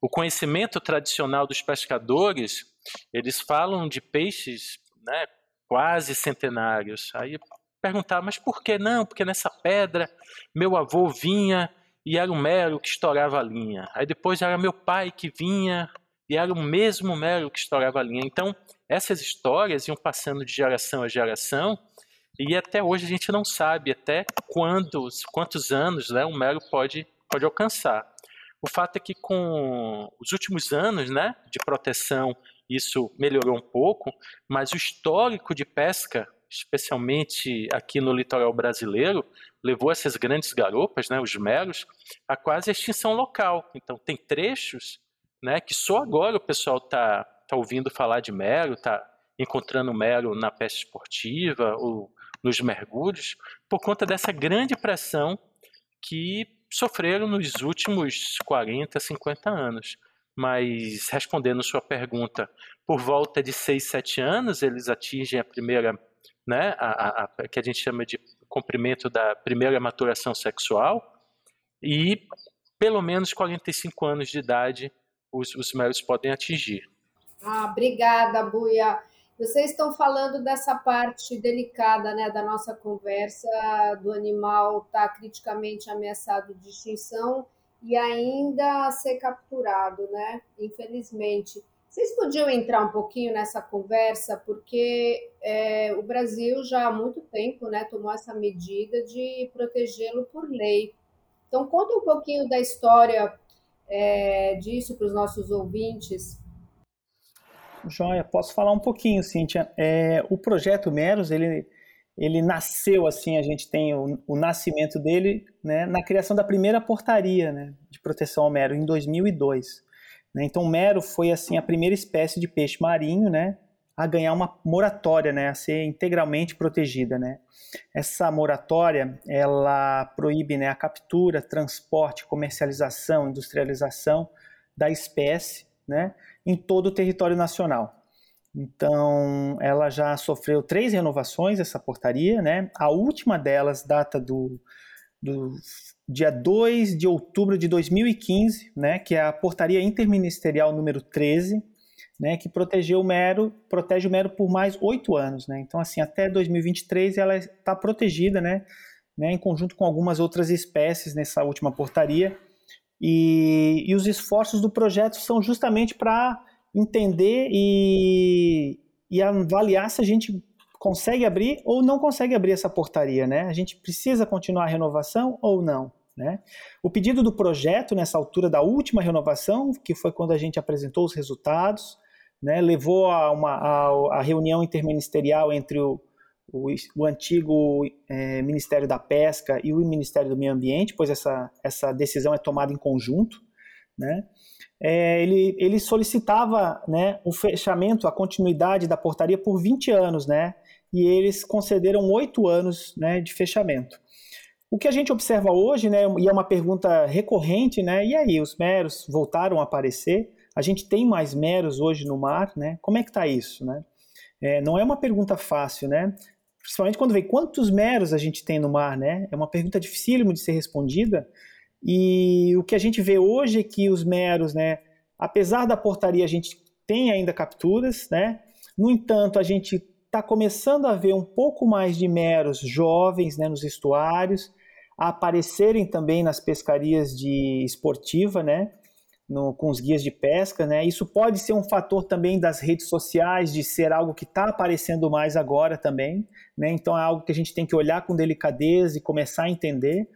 o conhecimento tradicional dos pescadores, eles falam de peixes né, quase centenários. Aí perguntar, mas por que não? Porque nessa pedra meu avô vinha e era o mero que estourava a linha. Aí depois era meu pai que vinha e era o mesmo mero que estourava a linha. Então, essas histórias iam passando de geração a geração e até hoje a gente não sabe até quantos, quantos anos né, o mero pode, pode alcançar. O fato é que com os últimos anos né, de proteção isso melhorou um pouco, mas o histórico de pesca especialmente aqui no litoral brasileiro, levou essas grandes garopas, né, os meros, a quase extinção local. Então, tem trechos né, que só agora o pessoal está tá ouvindo falar de mero, está encontrando mero na pesca esportiva ou nos mergulhos, por conta dessa grande pressão que sofreram nos últimos 40, 50 anos. Mas, respondendo sua pergunta, por volta de 6, 7 anos, eles atingem a primeira né, a, a, que a gente chama de comprimento da primeira maturação sexual, e pelo menos 45 anos de idade os, os meros podem atingir. Ah, obrigada, Buia. Vocês estão falando dessa parte delicada né, da nossa conversa, do animal estar tá criticamente ameaçado de extinção e ainda ser capturado, né? Infelizmente. Vocês podiam entrar um pouquinho nessa conversa, porque é, o Brasil já há muito tempo né, tomou essa medida de protegê-lo por lei. Então, conta um pouquinho da história é, disso para os nossos ouvintes. Joia, posso falar um pouquinho, Cíntia. É, o projeto Meros, ele, ele nasceu assim, a gente tem o, o nascimento dele né, na criação da primeira portaria né, de proteção ao mero, em 2002. Né? Então, o mero foi assim a primeira espécie de peixe marinho, né, a ganhar uma moratória, né, a ser integralmente protegida, né. Essa moratória, ela proíbe, né, a captura, transporte, comercialização, industrialização da espécie, né, em todo o território nacional. Então, ela já sofreu três renovações, essa portaria, né? A última delas data do, do dia 2 de outubro de 2015, né, que é a portaria interministerial número 13, né, que protegeu o mero, protege o mero por mais oito anos, né? Então assim até 2023 ela está protegida, né, né, em conjunto com algumas outras espécies nessa última portaria. E, e os esforços do projeto são justamente para entender e, e avaliar se a gente consegue abrir ou não consegue abrir essa portaria, né? A gente precisa continuar a renovação ou não, né? O pedido do projeto nessa altura da última renovação, que foi quando a gente apresentou os resultados, né, levou a uma a, a reunião interministerial entre o, o, o antigo é, Ministério da Pesca e o Ministério do Meio Ambiente, pois essa, essa decisão é tomada em conjunto, né? É, ele, ele solicitava né, o fechamento, a continuidade da portaria por 20 anos, né? E eles concederam oito anos né, de fechamento. O que a gente observa hoje, né, e é uma pergunta recorrente, né, e aí, os meros voltaram a aparecer? A gente tem mais meros hoje no mar, né? Como é que está isso, né? É, não é uma pergunta fácil, né? Principalmente quando vem quantos meros a gente tem no mar, né? É uma pergunta dificílima de ser respondida. E o que a gente vê hoje é que os meros, né, apesar da portaria, a gente tem ainda capturas, né? No entanto, a gente está começando a ver um pouco mais de meros jovens né, nos estuários, a aparecerem também nas pescarias de esportiva, né, no, com os guias de pesca. Né. Isso pode ser um fator também das redes sociais, de ser algo que está aparecendo mais agora também. Né, então é algo que a gente tem que olhar com delicadeza e começar a entender.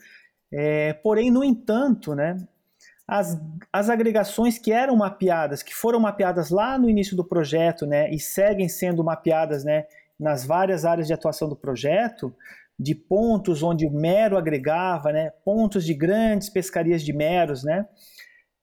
É, porém, no entanto, né, as, as agregações que eram mapeadas, que foram mapeadas lá no início do projeto, né, e seguem sendo mapeadas, né, nas várias áreas de atuação do projeto, de pontos onde o mero agregava, né, pontos de grandes pescarias de meros, né,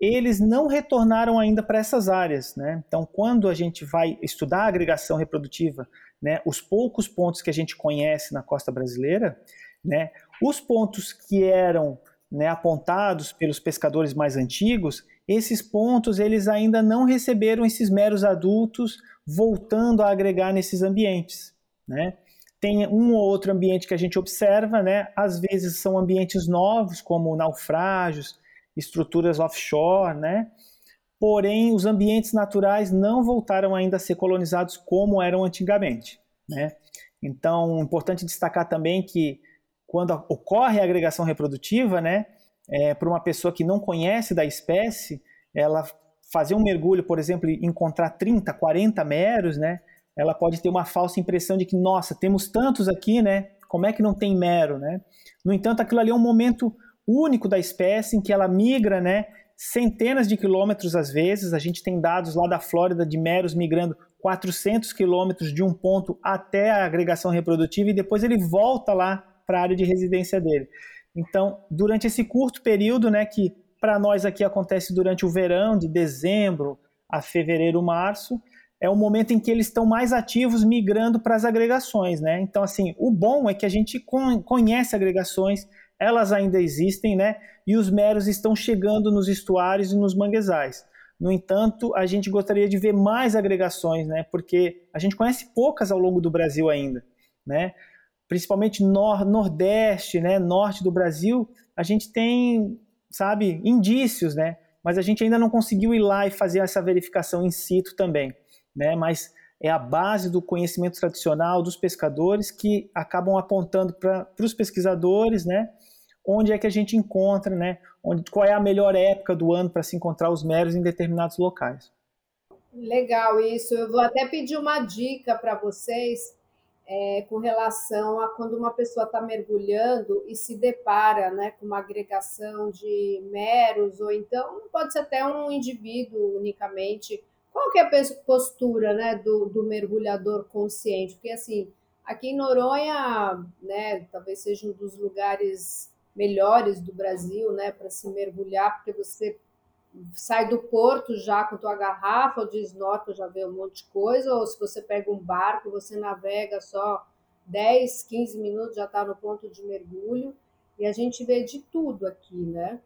eles não retornaram ainda para essas áreas, né? Então, quando a gente vai estudar a agregação reprodutiva, né, os poucos pontos que a gente conhece na costa brasileira, né, os pontos que eram né, apontados pelos pescadores mais antigos, esses pontos eles ainda não receberam esses meros adultos voltando a agregar nesses ambientes. Né? Tem um ou outro ambiente que a gente observa, né? às vezes são ambientes novos, como naufrágios, estruturas offshore, né? porém os ambientes naturais não voltaram ainda a ser colonizados como eram antigamente. Né? Então, importante destacar também que quando ocorre a agregação reprodutiva, né, é, para uma pessoa que não conhece da espécie, ela fazer um mergulho, por exemplo, e encontrar 30, 40 meros, né, ela pode ter uma falsa impressão de que, nossa, temos tantos aqui, né, como é que não tem mero, né? No entanto, aquilo ali é um momento único da espécie em que ela migra, né, centenas de quilômetros às vezes. A gente tem dados lá da Flórida de meros migrando 400 quilômetros de um ponto até a agregação reprodutiva e depois ele volta lá para a área de residência dele. Então, durante esse curto período, né, que para nós aqui acontece durante o verão, de dezembro a fevereiro, março, é o momento em que eles estão mais ativos migrando para as agregações, né? Então, assim, o bom é que a gente conhece agregações, elas ainda existem, né? E os meros estão chegando nos estuários e nos manguezais. No entanto, a gente gostaria de ver mais agregações, né? Porque a gente conhece poucas ao longo do Brasil ainda, né? Principalmente nor nordeste, né, norte do Brasil, a gente tem, sabe, indícios, né? Mas a gente ainda não conseguiu ir lá e fazer essa verificação in situ também, né? Mas é a base do conhecimento tradicional dos pescadores que acabam apontando para os pesquisadores, né? Onde é que a gente encontra, né? Onde, qual é a melhor época do ano para se encontrar os meros em determinados locais. Legal isso. Eu vou até pedir uma dica para vocês é, com relação a quando uma pessoa está mergulhando e se depara né, com uma agregação de meros, ou então pode ser até um indivíduo unicamente. Qual que é a postura né, do, do mergulhador consciente? Porque assim, aqui em Noronha, né, talvez seja um dos lugares melhores do Brasil, né, para se mergulhar, porque você sai do porto já com tua garrafa, ou de snorkel já vê um monte de coisa, ou se você pega um barco, você navega só 10, 15 minutos, já está no ponto de mergulho, e a gente vê de tudo aqui, né?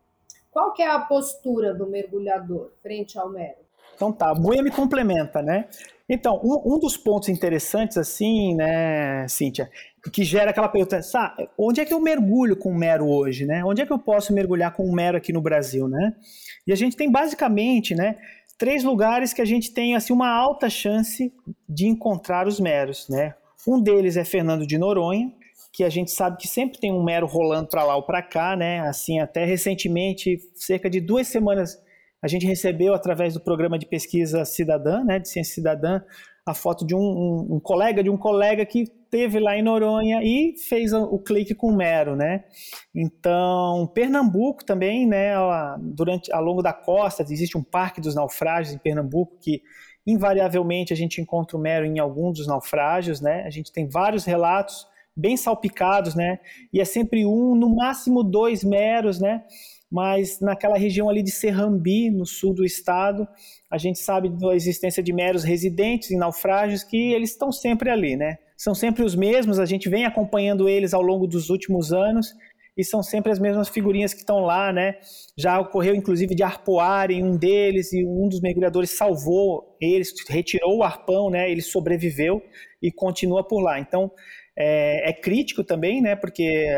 Qual que é a postura do mergulhador frente ao mero? Então tá, a Buia me complementa, né? Então, um, um, dos pontos interessantes, assim, né, Cíntia, que gera aquela pergunta, sabe, onde é que eu mergulho com o mero hoje, né? Onde é que eu posso mergulhar com o mero aqui no Brasil, né? E a gente tem basicamente, né, três lugares que a gente tem assim uma alta chance de encontrar os meros, né? Um deles é Fernando de Noronha, que a gente sabe que sempre tem um mero rolando para lá ou para cá, né? Assim, até recentemente, cerca de duas semanas, a gente recebeu através do programa de pesquisa cidadã, né, de ciência cidadã, a foto de um, um, um, colega de um colega que teve lá em Noronha e fez o clique com o Mero, né? Então, Pernambuco também, né, durante ao longo da costa existe um parque dos naufrágios em Pernambuco que invariavelmente a gente encontra o Mero em algum dos naufrágios, né? A gente tem vários relatos bem salpicados, né? E é sempre um, no máximo dois meros, né? Mas naquela região ali de Serrambi, no sul do estado, a gente sabe da existência de meros residentes em naufrágios que eles estão sempre ali, né? São sempre os mesmos, a gente vem acompanhando eles ao longo dos últimos anos e são sempre as mesmas figurinhas que estão lá, né? Já ocorreu inclusive de arpoarem um deles e um dos mergulhadores salvou eles, retirou o arpão, né? Ele sobreviveu e continua por lá. Então é, é, crítico também, né? Porque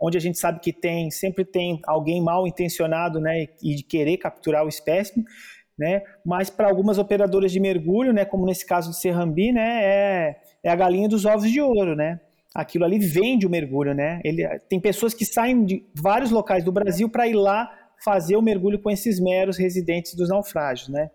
onde a gente sabe que tem sempre tem alguém mal intencionado, né? E de querer capturar o espécime, né? Mas para algumas operadoras de mergulho, né? Como nesse caso de Serrambi, né? É, é a galinha dos ovos de ouro, né? aquilo ali vende o mergulho, né? Ele, tem pessoas que saem de vários locais do Brasil para ir lá fazer o mergulho com esses meros residentes dos naufrágios, né?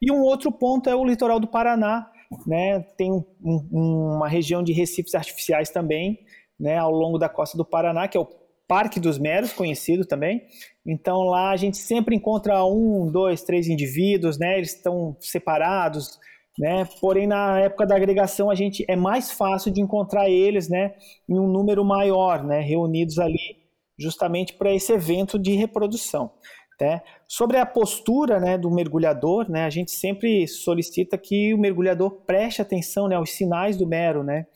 E um outro ponto é o litoral do Paraná, né? Tem um, um, uma região de recifes artificiais também, né? Ao longo da costa do Paraná, que é o Parque dos Meros, conhecido também. Então lá a gente sempre encontra um, dois, três indivíduos, né? Eles estão separados, né? Porém, na época da agregação, a gente é mais fácil de encontrar eles né, em um número maior, né, reunidos ali justamente para esse evento de reprodução. Né? Sobre a postura né, do mergulhador, né, a gente sempre solicita que o mergulhador preste atenção né, aos sinais do mero. Né?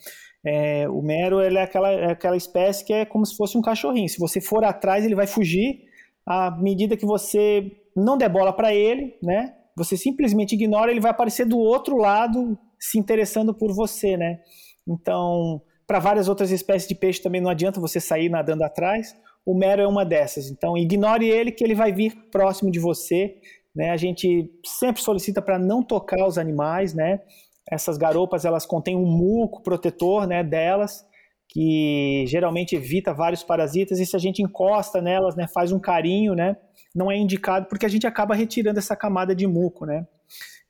É, o mero é, aquela, é aquela espécie que é como se fosse um cachorrinho. Se você for atrás, ele vai fugir. À medida que você não der bola para ele, né, você simplesmente ignora, ele vai aparecer do outro lado se interessando por você, né? Então, para várias outras espécies de peixe também não adianta você sair nadando atrás. O mero é uma dessas. Então, ignore ele que ele vai vir próximo de você. Né? A gente sempre solicita para não tocar os animais, né? Essas garopas elas contêm um muco protetor, né, delas, que geralmente evita vários parasitas. E se a gente encosta nelas, né, faz um carinho, né, não é indicado porque a gente acaba retirando essa camada de muco, né?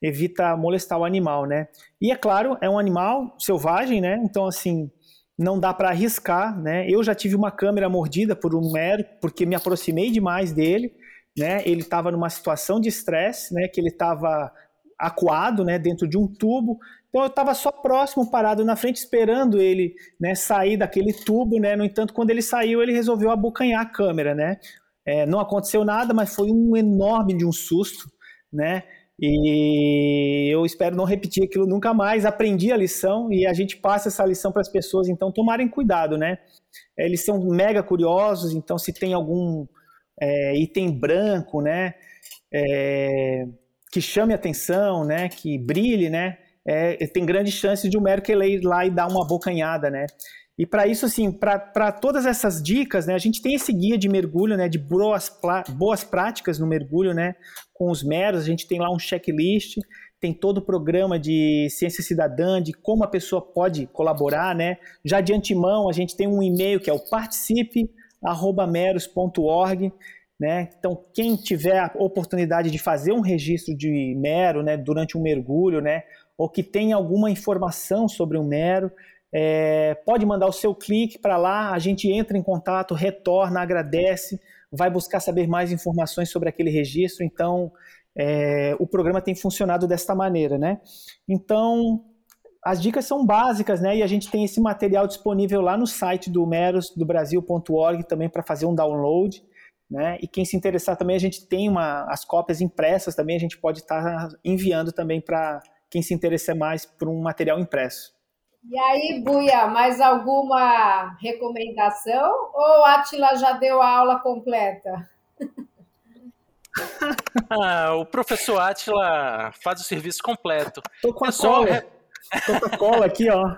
Evita molestar o animal, né? E é claro, é um animal selvagem, né? Então, assim, não dá para arriscar, né? Eu já tive uma câmera mordida por um mero porque me aproximei demais dele, né? Ele estava numa situação de estresse, né? Que ele estava acuado, né? Dentro de um tubo. Então eu estava só próximo, parado na frente, esperando ele né, sair daquele tubo, né? No entanto, quando ele saiu, ele resolveu abocanhar a câmera, né? É, não aconteceu nada, mas foi um enorme de um susto, né? E eu espero não repetir aquilo nunca mais. Aprendi a lição e a gente passa essa lição para as pessoas. Então, tomarem cuidado, né? Eles são mega curiosos. Então, se tem algum é, item branco, né? É, que chame atenção, né? Que brilhe, né? É, tem grande chance de o Merkel ir lá e dar uma bocanhada, né? E para isso, assim, para todas essas dicas, né, a gente tem esse guia de mergulho, né, de boas, boas práticas no mergulho, né, com os meros, a gente tem lá um checklist, tem todo o programa de ciência cidadã, de como a pessoa pode colaborar, né, já de antemão a gente tem um e-mail que é o participe@meros.org, né, então quem tiver a oportunidade de fazer um registro de mero, né, durante um mergulho, né, ou que tenha alguma informação sobre o mero, é, pode mandar o seu clique para lá, a gente entra em contato, retorna, agradece, vai buscar saber mais informações sobre aquele registro. Então, é, o programa tem funcionado desta maneira, né? Então, as dicas são básicas, né? E a gente tem esse material disponível lá no site do merosdobrasil.org também para fazer um download. Né? E quem se interessar também, a gente tem uma, as cópias impressas também, a gente pode estar tá enviando também para quem se interessar mais por um material impresso. E aí, Buia, mais alguma recomendação? Ou Atila já deu a aula completa? ah, o professor Atila faz o serviço completo. Tô com a cola. Re... Tô com a cola aqui, ó.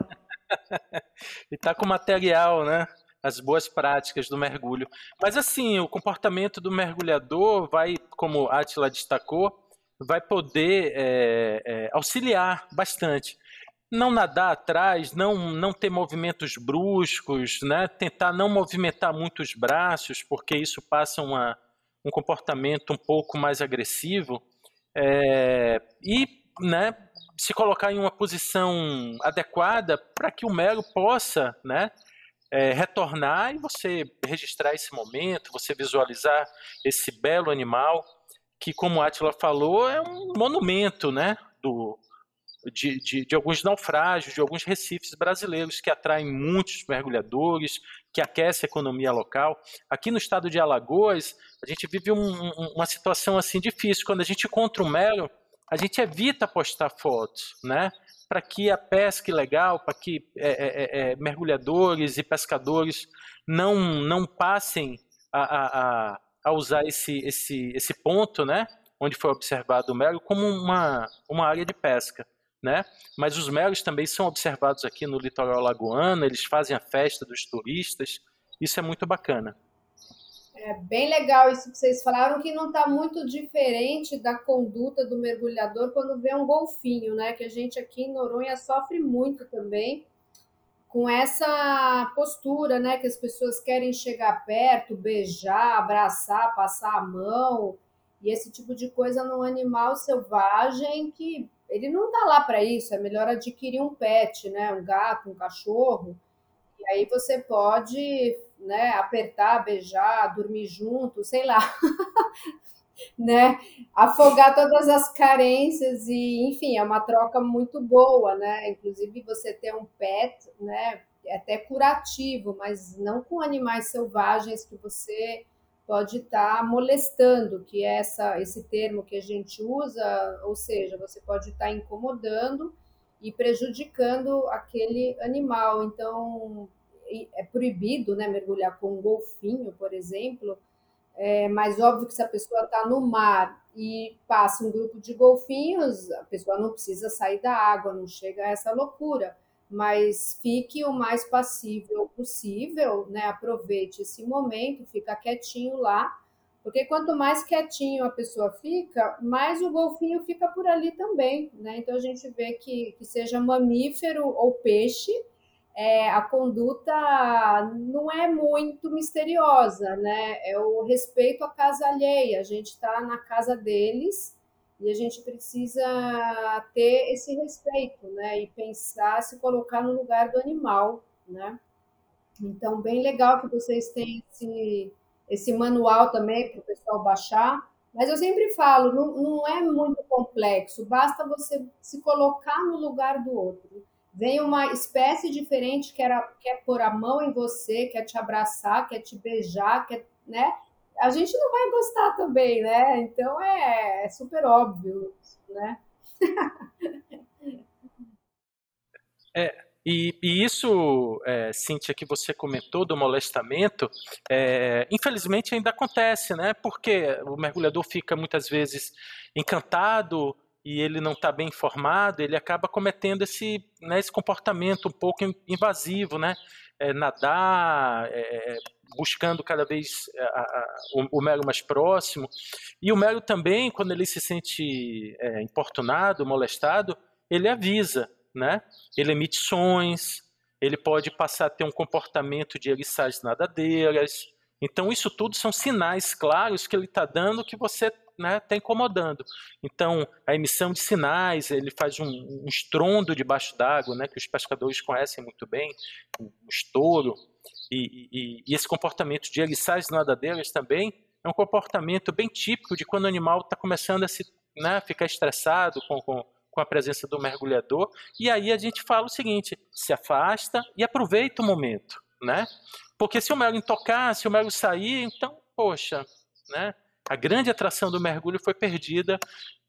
e tá com material, né? As boas práticas do mergulho. Mas assim, o comportamento do mergulhador vai, como Atila destacou, vai poder é, é, auxiliar bastante não nadar atrás, não, não ter movimentos bruscos, né? tentar não movimentar muito os braços, porque isso passa uma, um comportamento um pouco mais agressivo. É, e né, se colocar em uma posição adequada para que o mero possa, né, é, retornar e você registrar esse momento, você visualizar esse belo animal que, como Atila falou, é um monumento, né, do, de, de, de, alguns naufrágios, de alguns recifes brasileiros que atraem muitos mergulhadores, que aquece a economia local. Aqui no estado de Alagoas, a gente vive um, um, uma situação assim difícil. Quando a gente encontra o mero, a gente evita postar fotos, né? Para que a pesca ilegal, para que é, é, é, é, mergulhadores e pescadores não, não passem a, a, a usar esse, esse, esse ponto, né? Onde foi observado o mero, como uma, uma área de pesca né? Mas os meros também são observados aqui no litoral lagoano, eles fazem a festa dos turistas, isso é muito bacana. É bem legal isso que vocês falaram, que não está muito diferente da conduta do mergulhador quando vê um golfinho, né? Que a gente aqui em Noronha sofre muito também com essa postura, né? Que as pessoas querem chegar perto, beijar, abraçar, passar a mão, e esse tipo de coisa num animal selvagem que ele não está lá para isso, é melhor adquirir um pet, né? Um gato, um cachorro. E aí você pode né, apertar, beijar, dormir junto, sei lá. né? Afogar todas as carências e, enfim, é uma troca muito boa, né? Inclusive você ter um pet, né? É até curativo, mas não com animais selvagens que você pode estar tá molestando, que é essa, esse termo que a gente usa, ou seja, você pode estar tá incomodando e prejudicando aquele animal. Então, é proibido né, mergulhar com um golfinho, por exemplo, é, mas óbvio que se a pessoa está no mar e passa um grupo de golfinhos, a pessoa não precisa sair da água, não chega a essa loucura mas fique o mais passível possível, né? Aproveite esse momento, fica quietinho lá, porque quanto mais quietinho a pessoa fica, mais o golfinho fica por ali também, né? Então a gente vê que, que seja mamífero ou peixe, é, a conduta não é muito misteriosa, né? É o respeito à casa alheia. A gente está na casa deles e a gente precisa ter esse respeito, né? E pensar, se colocar no lugar do animal, né? Então, bem legal que vocês têm esse, esse manual também para o pessoal baixar. Mas eu sempre falo, não, não é muito complexo, basta você se colocar no lugar do outro. Vem uma espécie diferente, quer, quer pôr a mão em você, quer te abraçar, quer te beijar, quer, né? A gente não vai gostar também, né? Então é, é super óbvio, né? é, e, e, isso, é, Cíntia, que você comentou do molestamento, é, infelizmente ainda acontece, né? Porque o mergulhador fica muitas vezes encantado e ele não está bem informado, ele acaba cometendo esse, né, esse comportamento um pouco invasivo, né? É, nadar, é, buscando cada vez a, a, o, o, mero mais próximo. E o mero também, quando ele se sente é, importunado, molestado, ele avisa, né? Ele emite sons, ele pode passar a ter um comportamento de eriçais nadadeiras. Então, isso tudo são sinais claros que ele está dando que você está né, tá incomodando. Então, a emissão de sinais, ele faz um, um estrondo debaixo d'água, né, que os pescadores conhecem muito bem, um estouro. E, e, e esse comportamento de eriçais nadadeiras também é um comportamento bem típico de quando o animal está começando a se, né, ficar estressado com, com, com, a presença do mergulhador. E aí a gente fala o seguinte: se afasta e aproveita o momento. Né? Porque se o mero tocar, se o mero sair, então, poxa, né? a grande atração do mergulho foi perdida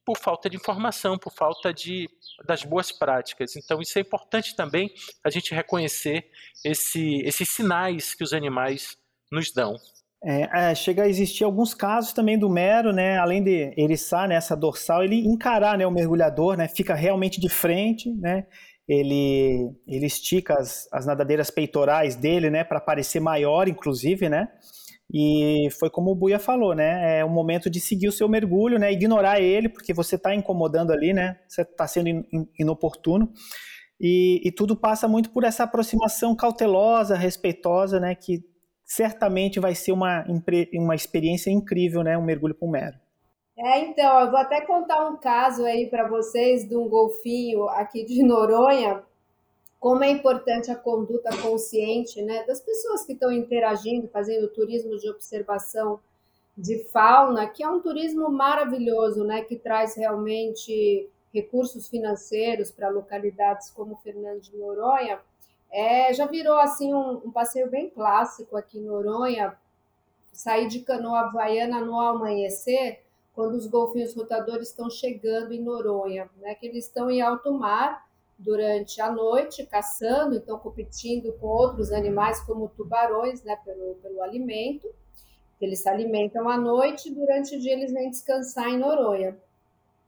por falta de informação, por falta de, das boas práticas. Então, isso é importante também a gente reconhecer esse, esses sinais que os animais nos dão. É, é, chega a existir alguns casos também do mero, né, além de eriçar nessa né, dorsal, ele encarar né, o mergulhador, né, fica realmente de frente, né, ele, ele estica as, as nadadeiras peitorais dele, né, para parecer maior, inclusive, né, e foi como o Buia falou, né? É o momento de seguir o seu mergulho, né? Ignorar ele, porque você está incomodando ali, né? Você está sendo in, inoportuno. E, e, tudo passa muito por essa aproximação cautelosa, respeitosa, né? Que certamente vai ser uma, uma experiência incrível, né? Um mergulho com mero. É, então, eu vou até contar um caso aí para vocês de um golfinho aqui de Noronha, como é importante a conduta consciente, né, das pessoas que estão interagindo, fazendo turismo de observação de fauna, que é um turismo maravilhoso, né, que traz realmente recursos financeiros para localidades como Fernando de Noronha. É, já virou assim um, um passeio bem clássico aqui em Noronha, sair de canoa havaiana no amanhecer, quando os golfinhos rotadores estão chegando em Noronha, né? Que eles estão em alto mar durante a noite caçando, então competindo com outros animais como tubarões, né? Pelo, pelo alimento. Eles se alimentam à noite, durante o dia eles vêm descansar em Noronha.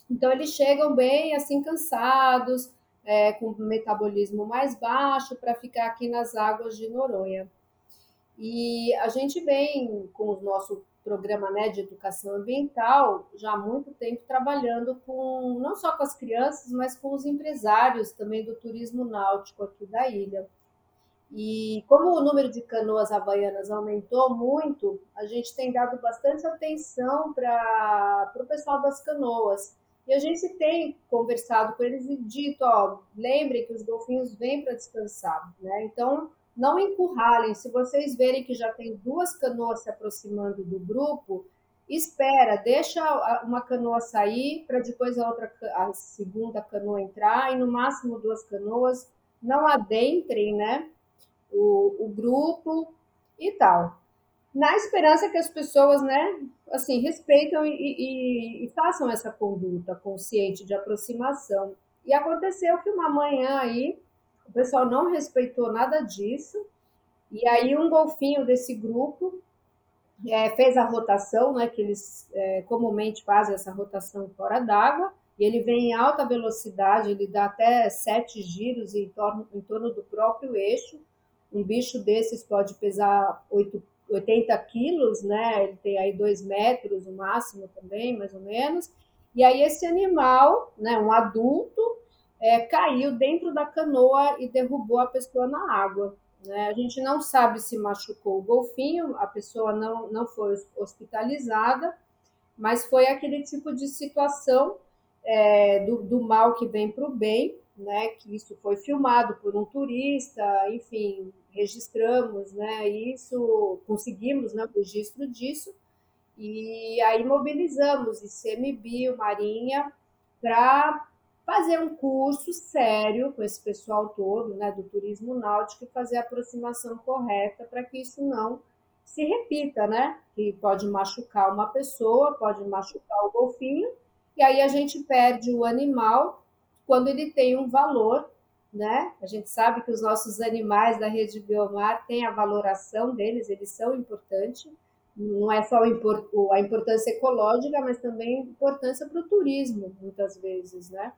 Então eles chegam bem assim cansados, é, com metabolismo mais baixo para ficar aqui nas águas de Noronha. E a gente vem com o nosso programa né, de educação ambiental já há muito tempo trabalhando com não só com as crianças, mas com os empresários também do turismo náutico aqui da ilha. E como o número de canoas havaianas aumentou muito, a gente tem dado bastante atenção para o pessoal das canoas. E a gente tem conversado com eles e dito, ó, lembrem que os golfinhos vêm para descansar, né? Então, não encurralem. Se vocês verem que já tem duas canoas se aproximando do grupo, espera, deixa uma canoa sair para depois a outra a segunda canoa entrar e no máximo duas canoas não adentrem, né, o, o grupo e tal. Na esperança que as pessoas, né, assim, respeitam e, e, e façam essa conduta consciente de aproximação. E aconteceu que uma manhã aí o pessoal não respeitou nada disso. E aí um golfinho desse grupo é, fez a rotação, né, que eles é, comumente fazem essa rotação fora d'água, e ele vem em alta velocidade, ele dá até sete giros em torno, em torno do próprio eixo. Um bicho desses pode pesar 8, 80 quilos, né? Ele tem aí dois metros, o máximo também, mais ou menos. E aí esse animal, né, um adulto, é, caiu dentro da canoa e derrubou a pessoa na água. Né? A gente não sabe se machucou o golfinho, a pessoa não, não foi hospitalizada, mas foi aquele tipo de situação é, do, do, mal que vem para o bem, né? que isso foi filmado por um turista, enfim, registramos né? isso, conseguimos né, o registro disso, e aí mobilizamos ICMBio, Marinha, para fazer um curso sério com esse pessoal todo, né, do turismo náutico e fazer a aproximação correta para que isso não se repita, né? Que pode machucar uma pessoa, pode machucar o golfinho, e aí a gente perde o animal quando ele tem um valor, né? A gente sabe que os nossos animais da rede Biomar têm a valoração deles, eles são importantes. Não é só a importância ecológica, mas também importância para o turismo, muitas vezes, né?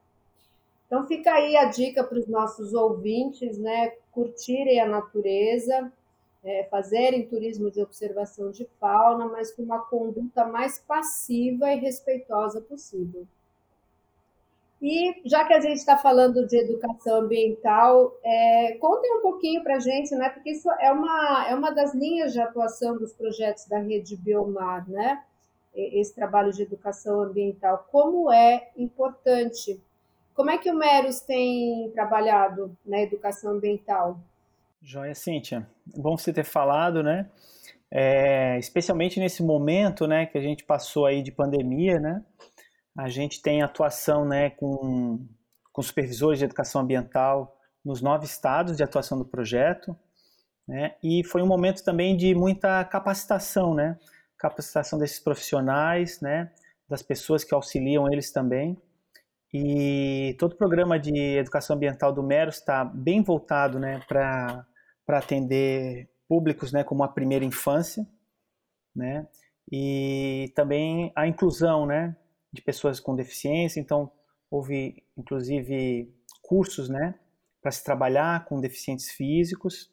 Então fica aí a dica para os nossos ouvintes, né? Curtirem a natureza, é, fazerem turismo de observação de fauna, mas com uma conduta mais passiva e respeitosa possível. E já que a gente está falando de educação ambiental, é, contem um pouquinho para a gente, né? Porque isso é uma, é uma das linhas de atuação dos projetos da Rede Biomar, né? Esse trabalho de educação ambiental. Como é importante como é que o Meros tem trabalhado na educação ambiental? Joia, Cíntia. Bom você ter falado, né? É, especialmente nesse momento, né, que a gente passou aí de pandemia, né? A gente tem atuação, né, com, com supervisores de educação ambiental nos nove estados de atuação do projeto, né? E foi um momento também de muita capacitação, né? Capacitação desses profissionais, né? Das pessoas que auxiliam eles também. E todo o programa de educação ambiental do Meros está bem voltado né, para atender públicos né, como a primeira infância, né, e também a inclusão né, de pessoas com deficiência. Então, houve inclusive cursos né, para se trabalhar com deficientes físicos.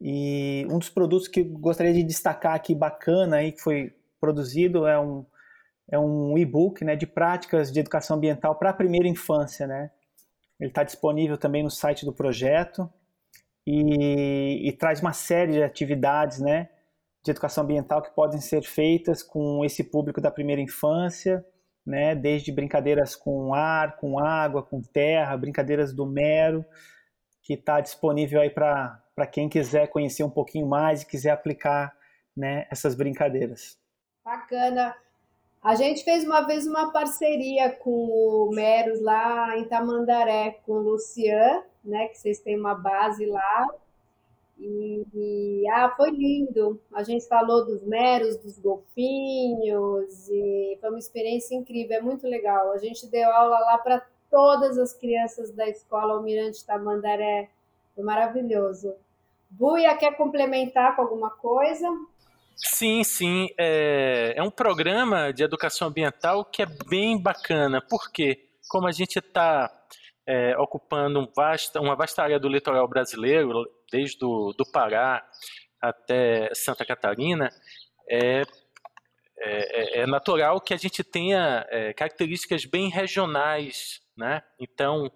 E um dos produtos que eu gostaria de destacar aqui, bacana, aí, que foi produzido, é um, é um e-book né, de práticas de educação ambiental para a primeira infância. Né? Ele está disponível também no site do projeto e, e, traz uma série de atividades né, de educação ambiental que podem ser feitas com esse público da primeira infância né? Desde brincadeiras com ar, com água, com terra, brincadeiras do mero, que está disponível aí para quem quiser conhecer um pouquinho mais e quiser aplicar né, essas brincadeiras. Bacana. A gente fez uma vez uma parceria com o Meros lá em Tamandaré, com o Lucian, né? Que vocês têm uma base lá. E, e, ah, foi lindo. A gente falou dos meros, dos golfinhos, e foi uma experiência incrível, é muito legal. A gente deu aula lá para todas as crianças da escola Almirante Tamandaré. Foi maravilhoso. Buia, quer complementar com alguma coisa? Sim, sim. É, é um programa de educação ambiental que é bem bacana, porque como a gente está é, ocupando um vasta, uma vasta área do litoral brasileiro, desde do, do Pará até Santa Catarina, é, é, é natural que a gente tenha é, características bem regionais, né? Então,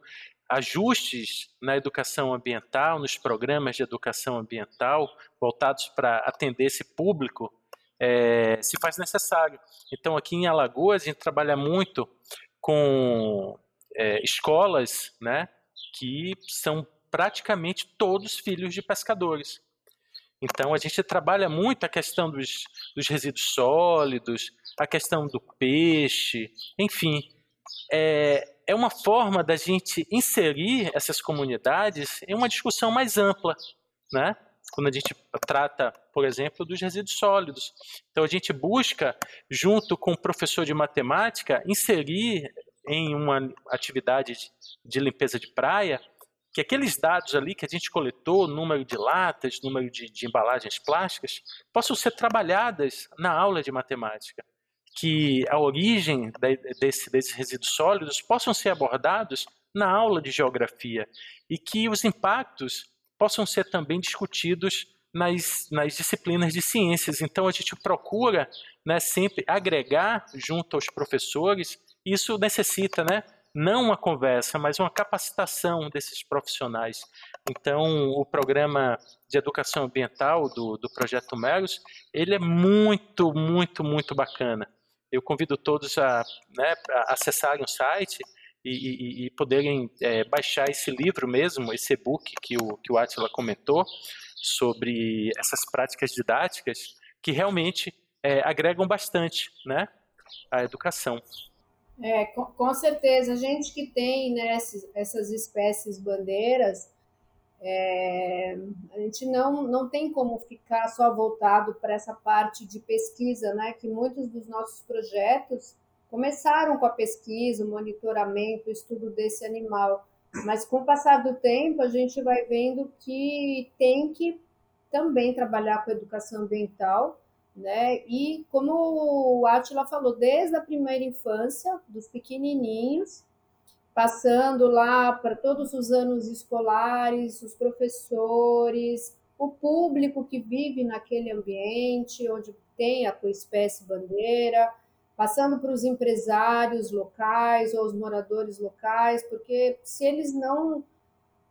ajustes na educação ambiental, nos programas de educação ambiental voltados para atender esse público, é, se faz necessário. Então, aqui em Alagoas, a gente trabalha muito com é, escolas né, que são praticamente todos filhos de pescadores. Então, a gente trabalha muito a questão dos, dos resíduos sólidos, a questão do peixe, enfim. É, é uma forma da gente inserir essas comunidades em uma discussão mais ampla, né? Quando a gente trata, por exemplo, dos resíduos sólidos. Então, a gente busca, junto com o professor de matemática, inserir em uma atividade de limpeza de praia que aqueles dados ali que a gente coletou, número de latas, número de, de embalagens plásticas, possam ser trabalhadas na aula de matemática que a origem desse, desses resíduos sólidos possam ser abordados na aula de geografia e que os impactos possam ser também discutidos nas, nas disciplinas de ciências. Então, a gente procura né, sempre agregar junto aos professores, isso necessita né, não uma conversa, mas uma capacitação desses profissionais. Então, o programa de educação ambiental do, do Projeto Meros, ele é muito, muito, muito bacana eu convido todos a, né, acessarem o site e, e, e poderem é, baixar esse livro mesmo, esse e-book que o, que o Atila comentou, sobre essas práticas didáticas que realmente é, agregam bastante né, à educação. É, com, com, certeza. A gente que tem né, essas espécies bandeiras, é, a gente não, não tem como ficar só voltado para essa parte de pesquisa, né? Que muitos dos nossos projetos começaram com a pesquisa, o monitoramento, o estudo desse animal. Mas com o passar do tempo, a gente vai vendo que tem que também trabalhar com educação ambiental, né? E como o Atila falou, desde a primeira infância, dos pequenininhos, passando lá para todos os anos escolares, os professores, o público que vive naquele ambiente onde tem a tua espécie bandeira, passando para os empresários locais ou os moradores locais, porque se eles não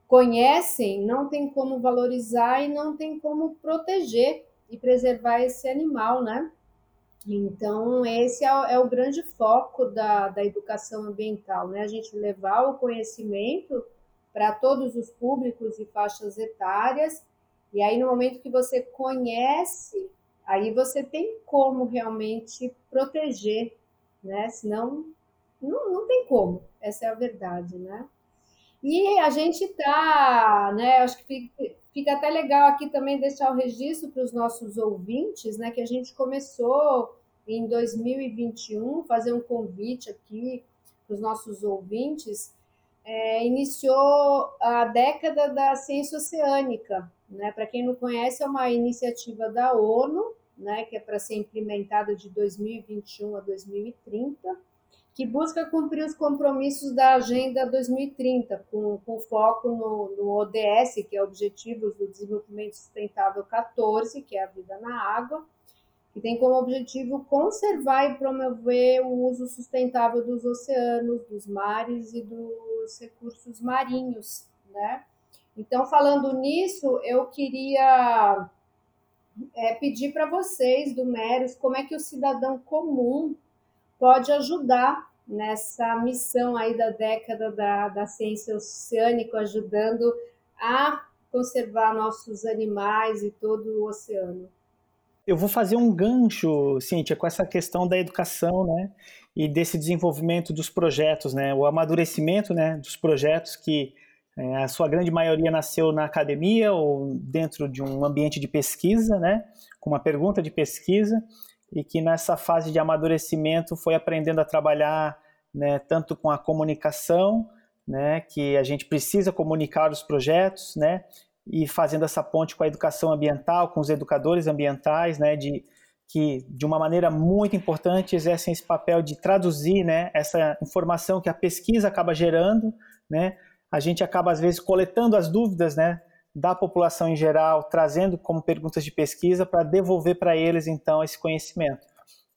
conhecem, não tem como valorizar e não tem como proteger e preservar esse animal, né? Então, esse é o, é o grande foco da, da educação ambiental, né? A gente levar o conhecimento para todos os públicos e faixas etárias, e aí no momento que você conhece, aí você tem como realmente proteger, né? Senão, não, não tem como, essa é a verdade, né? E a gente tá, né? Acho que fica até legal aqui também deixar o registro para os nossos ouvintes, né? Que a gente começou em 2021, fazer um convite aqui para os nossos ouvintes, é, iniciou a década da ciência oceânica. Né? Para quem não conhece, é uma iniciativa da ONU, né, que é para ser implementada de 2021 a 2030, que busca cumprir os compromissos da Agenda 2030, com, com foco no, no ODS, que é Objetivos do Desenvolvimento Sustentável 14, que é a vida na água, que tem como objetivo conservar e promover o uso sustentável dos oceanos, dos mares e dos recursos marinhos, né? Então, falando nisso, eu queria é, pedir para vocês, do Meros, como é que o cidadão comum pode ajudar nessa missão aí da década da, da ciência oceânica, ajudando a conservar nossos animais e todo o oceano. Eu vou fazer um gancho, Cíntia, com essa questão da educação, né, e desse desenvolvimento dos projetos, né, o amadurecimento, né, dos projetos que é, a sua grande maioria nasceu na academia ou dentro de um ambiente de pesquisa, né, com uma pergunta de pesquisa, e que nessa fase de amadurecimento foi aprendendo a trabalhar né, tanto com a comunicação, né, que a gente precisa comunicar os projetos, né, e fazendo essa ponte com a educação ambiental, com os educadores ambientais, né, de que de uma maneira muito importante exercem esse papel de traduzir, né, essa informação que a pesquisa acaba gerando, né, a gente acaba às vezes coletando as dúvidas, né, da população em geral, trazendo como perguntas de pesquisa para devolver para eles então esse conhecimento.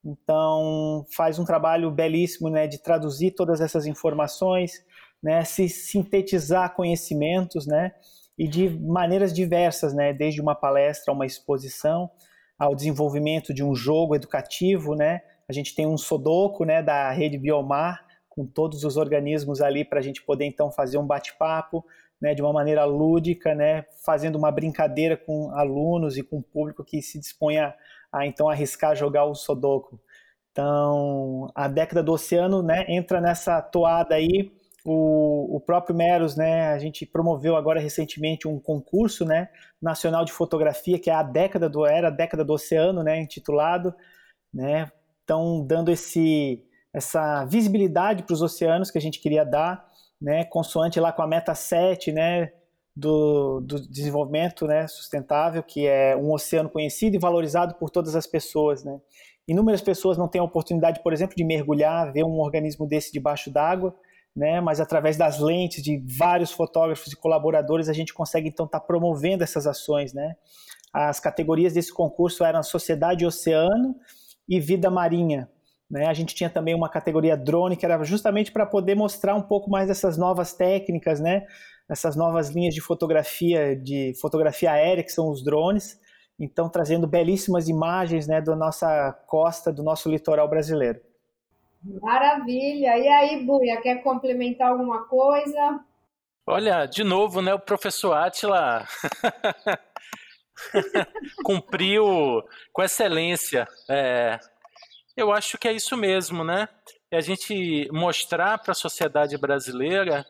Então faz um trabalho belíssimo, né, de traduzir todas essas informações, né, se sintetizar conhecimentos, né, e de maneiras diversas, né, desde uma palestra, uma exposição, ao desenvolvimento de um jogo educativo, né. A gente tem um Sodoco, né, da rede Biomar, com todos os organismos ali para a gente poder então fazer um bate-papo, né, de uma maneira lúdica, né, fazendo uma brincadeira com alunos e com o público que se dispõe a, a então arriscar jogar o Sodoco. Então, a década do oceano, né, entra nessa toada aí o, o próprio Meros, né, a gente promoveu agora recentemente um concurso, né, nacional de fotografia que é a década do era a década do oceano, né, intitulado, né, então dando esse essa visibilidade para os oceanos que a gente queria dar, né, consoante lá com a meta 7, né, do, do desenvolvimento, né, sustentável, que é um oceano conhecido e valorizado por todas as pessoas, né. Inúmeras pessoas não têm a oportunidade, por exemplo, de mergulhar, ver um organismo desse debaixo d'água, né? Mas através das lentes de vários fotógrafos e colaboradores a gente consegue então estar tá promovendo essas ações, né? As categorias desse concurso eram Sociedade Oceano e Vida Marinha. Né? A gente tinha também uma categoria drone que era justamente para poder mostrar um pouco mais dessas novas técnicas, né? Essas novas linhas de fotografia, de fotografia aérea que são os drones. Então trazendo belíssimas imagens, né, da nossa costa, do nosso litoral brasileiro. Maravilha. E aí, Buia, quer complementar alguma coisa? Olha, de novo, né, o professor Atila cumpriu com excelência. É, eu acho que é isso mesmo, né? É a gente mostrar para a sociedade brasileira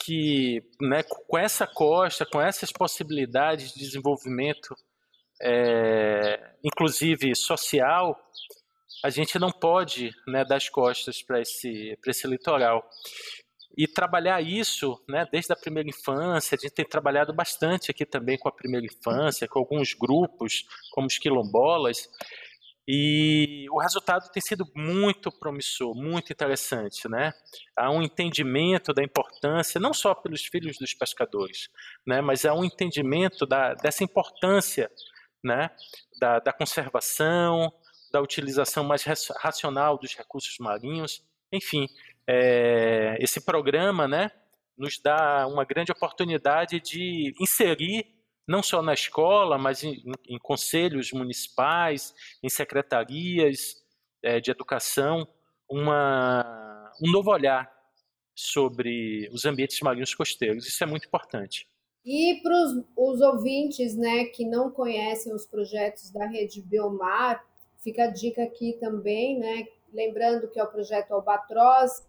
que, né, com essa costa, com essas possibilidades de desenvolvimento, é, inclusive social, a gente não pode né, dar as costas para esse, esse litoral. E trabalhar isso né, desde a primeira infância, a gente tem trabalhado bastante aqui também com a primeira infância, com alguns grupos, como os quilombolas, e o resultado tem sido muito promissor, muito interessante, né? Há um entendimento da importância, não só pelos filhos dos pescadores, né? Mas há um entendimento da, dessa importância, né? Da, da conservação, da utilização mais racional dos recursos marinhos. Enfim, é, esse programa né, nos dá uma grande oportunidade de inserir, não só na escola, mas em, em conselhos municipais, em secretarias é, de educação, uma, um novo olhar sobre os ambientes marinhos costeiros. Isso é muito importante. E para os ouvintes né, que não conhecem os projetos da Rede Biomar, Fica a dica aqui também, né? Lembrando que é o projeto Albatroz,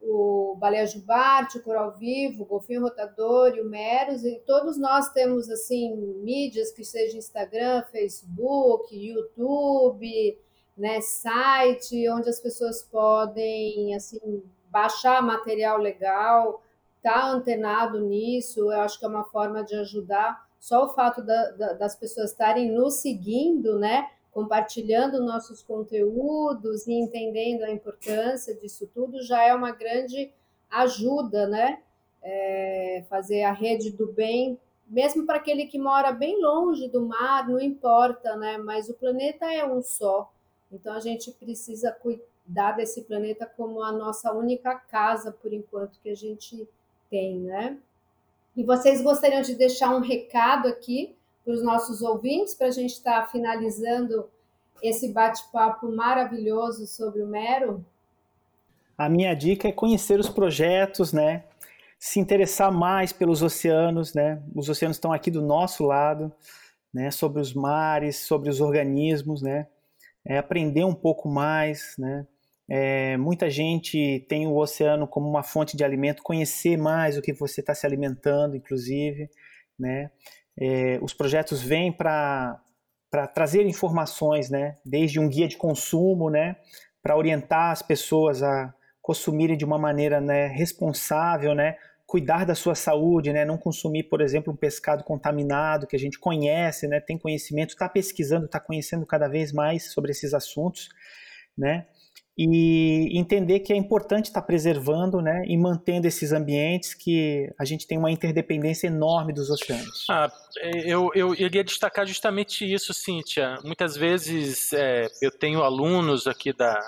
o Baleia Jubarte, o Coral Vivo, o Golfinho Rotador e o Meros, e todos nós temos assim mídias que seja Instagram, Facebook, YouTube, né, site, onde as pessoas podem assim baixar material legal, tá antenado nisso, eu acho que é uma forma de ajudar. Só o fato da, da, das pessoas estarem nos seguindo, né? Compartilhando nossos conteúdos e entendendo a importância disso tudo já é uma grande ajuda, né? É, fazer a rede do bem, mesmo para aquele que mora bem longe do mar, não importa, né? Mas o planeta é um só, então a gente precisa cuidar desse planeta como a nossa única casa, por enquanto, que a gente tem, né? E vocês gostariam de deixar um recado aqui para os nossos ouvintes, para a gente estar tá finalizando esse bate-papo maravilhoso sobre o Mero? a minha dica é conhecer os projetos, né? Se interessar mais pelos oceanos, né? Os oceanos estão aqui do nosso lado, né? Sobre os mares, sobre os organismos, né? É aprender um pouco mais, né? É, muita gente tem o oceano como uma fonte de alimento, conhecer mais o que você está se alimentando, inclusive, né? É, os projetos vêm para trazer informações, né? Desde um guia de consumo, né? Para orientar as pessoas a consumirem de uma maneira né, responsável, né? Cuidar da sua saúde, né? Não consumir, por exemplo, um pescado contaminado que a gente conhece, né? Tem conhecimento, está pesquisando, está conhecendo cada vez mais sobre esses assuntos, né? E entender que é importante estar preservando né, e mantendo esses ambientes que a gente tem uma interdependência enorme dos oceanos. Ah, eu, eu iria destacar justamente isso, Cíntia. Muitas vezes é, eu tenho alunos aqui da,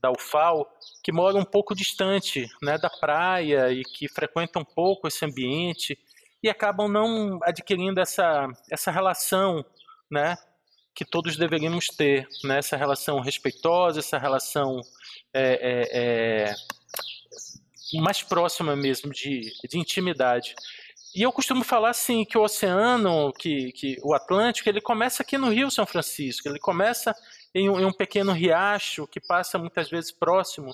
da UFAL que moram um pouco distante né, da praia e que frequentam um pouco esse ambiente e acabam não adquirindo essa, essa relação né, que todos deveríamos ter, né? essa relação respeitosa, essa relação é, é, é, mais próxima mesmo de, de intimidade. E eu costumo falar assim que o oceano, que, que o Atlântico, ele começa aqui no Rio São Francisco, ele começa em um, em um pequeno riacho que passa muitas vezes próximo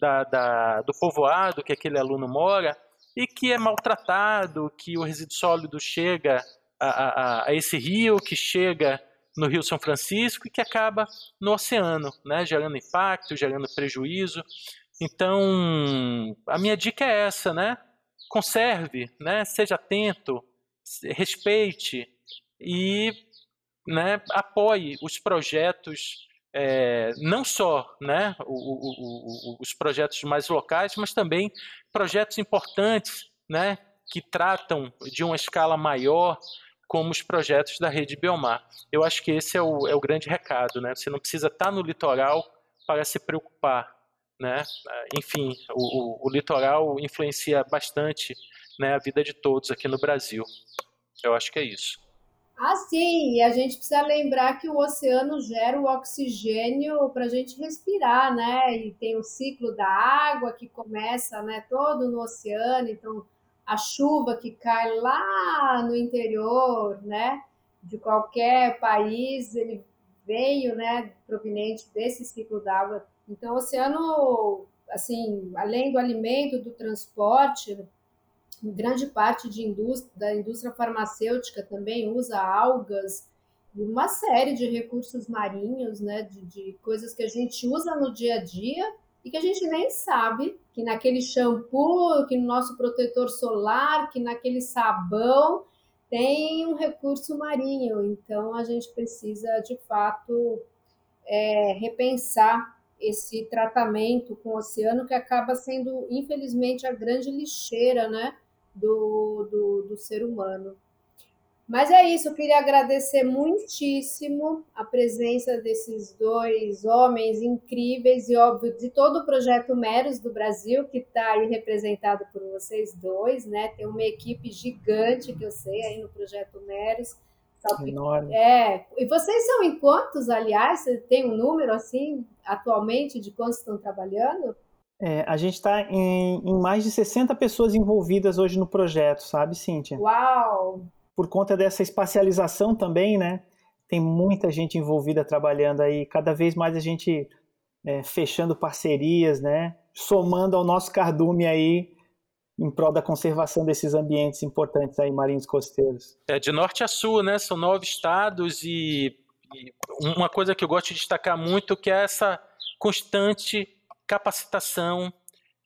da, da, do povoado que aquele aluno mora e que é maltratado, que o resíduo sólido chega a, a, a esse rio, que chega no Rio São Francisco e que acaba no oceano, né, gerando impacto, gerando prejuízo. Então, a minha dica é essa, né? Conserve, né? Seja atento, respeite e né, apoie os projetos, é, não só né, o, o, o, os projetos mais locais, mas também projetos importantes né, que tratam de uma escala maior como os projetos da rede Biomar. Eu acho que esse é o, é o grande recado, né? Você não precisa estar no litoral para se preocupar, né? Enfim, o, o, o litoral influencia bastante né, a vida de todos aqui no Brasil. Eu acho que é isso. Ah, sim, e a gente precisa lembrar que o oceano gera o oxigênio para a gente respirar, né? E tem o ciclo da água que começa, né, todo no oceano, então a chuva que cai lá no interior, né, de qualquer país, ele veio, né, proveniente desse ciclo d'água. Então, o oceano, assim, além do alimento, do transporte, grande parte indústria, da indústria farmacêutica também usa algas e uma série de recursos marinhos, né, de, de coisas que a gente usa no dia a dia e que a gente nem sabe que naquele shampoo, que no nosso protetor solar, que naquele sabão tem um recurso marinho. Então a gente precisa de fato é, repensar esse tratamento com o oceano que acaba sendo, infelizmente, a grande lixeira né, do, do, do ser humano. Mas é isso, eu queria agradecer muitíssimo a presença desses dois homens incríveis e, óbvio, de todo o projeto Meros do Brasil, que está aí representado por vocês dois, né? Tem uma equipe gigante que eu sei aí no projeto Meros. Enorme. É, e vocês são em quantos, aliás? Você tem um número assim, atualmente, de quantos estão trabalhando? É, a gente está em, em mais de 60 pessoas envolvidas hoje no projeto, sabe, Cíntia? Uau! Por conta dessa espacialização também, né? Tem muita gente envolvida trabalhando aí, cada vez mais a gente é, fechando parcerias, né? Somando ao nosso cardume aí em prol da conservação desses ambientes importantes aí marinhos costeiros. É de norte a sul, né? São nove estados e, e uma coisa que eu gosto de destacar muito que é essa constante capacitação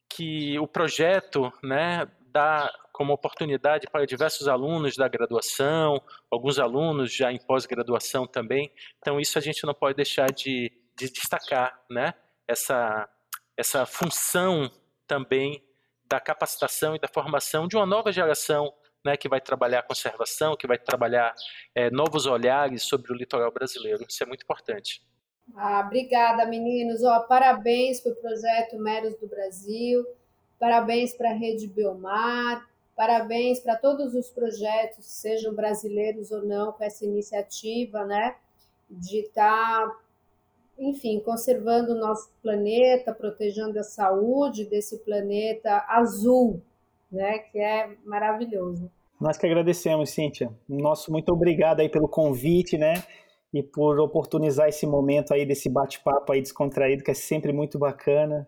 que o projeto, né, dá como oportunidade para diversos alunos da graduação, alguns alunos já em pós-graduação também. Então, isso a gente não pode deixar de, de destacar, né? Essa, essa função também da capacitação e da formação de uma nova geração né, que vai trabalhar conservação, que vai trabalhar é, novos olhares sobre o litoral brasileiro. Isso é muito importante. Ah, obrigada, meninos. Oh, parabéns para o projeto Meros do Brasil, parabéns para a Rede Biomar, Parabéns para todos os projetos, sejam brasileiros ou não, com essa iniciativa, né, de estar tá enfim, conservando o nosso planeta, protegendo a saúde desse planeta azul, né, que é maravilhoso. Nós que agradecemos, Cíntia. Nosso muito obrigado aí pelo convite, né? E por oportunizar esse momento aí desse bate-papo aí descontraído, que é sempre muito bacana.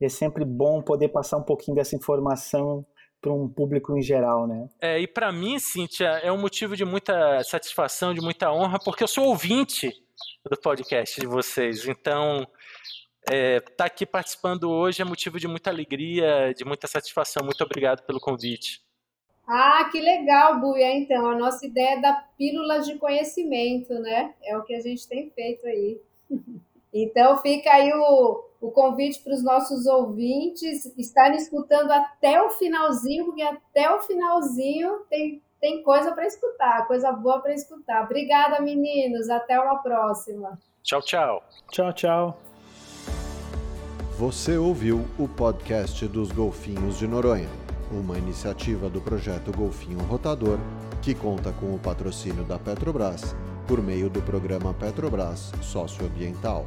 É sempre bom poder passar um pouquinho dessa informação para um público em geral, né? É, e para mim, Cíntia, é um motivo de muita satisfação, de muita honra, porque eu sou ouvinte do podcast de vocês. Então, estar é, tá aqui participando hoje é motivo de muita alegria, de muita satisfação. Muito obrigado pelo convite. Ah, que legal, Buia. Então, a nossa ideia é da pílulas de conhecimento, né? É o que a gente tem feito aí. Então, fica aí o, o convite para os nossos ouvintes estarem escutando até o finalzinho, porque até o finalzinho tem, tem coisa para escutar, coisa boa para escutar. Obrigada, meninos. Até uma próxima. Tchau, tchau. Tchau, tchau. Você ouviu o podcast dos Golfinhos de Noronha, uma iniciativa do projeto Golfinho Rotador, que conta com o patrocínio da Petrobras por meio do programa Petrobras Socioambiental.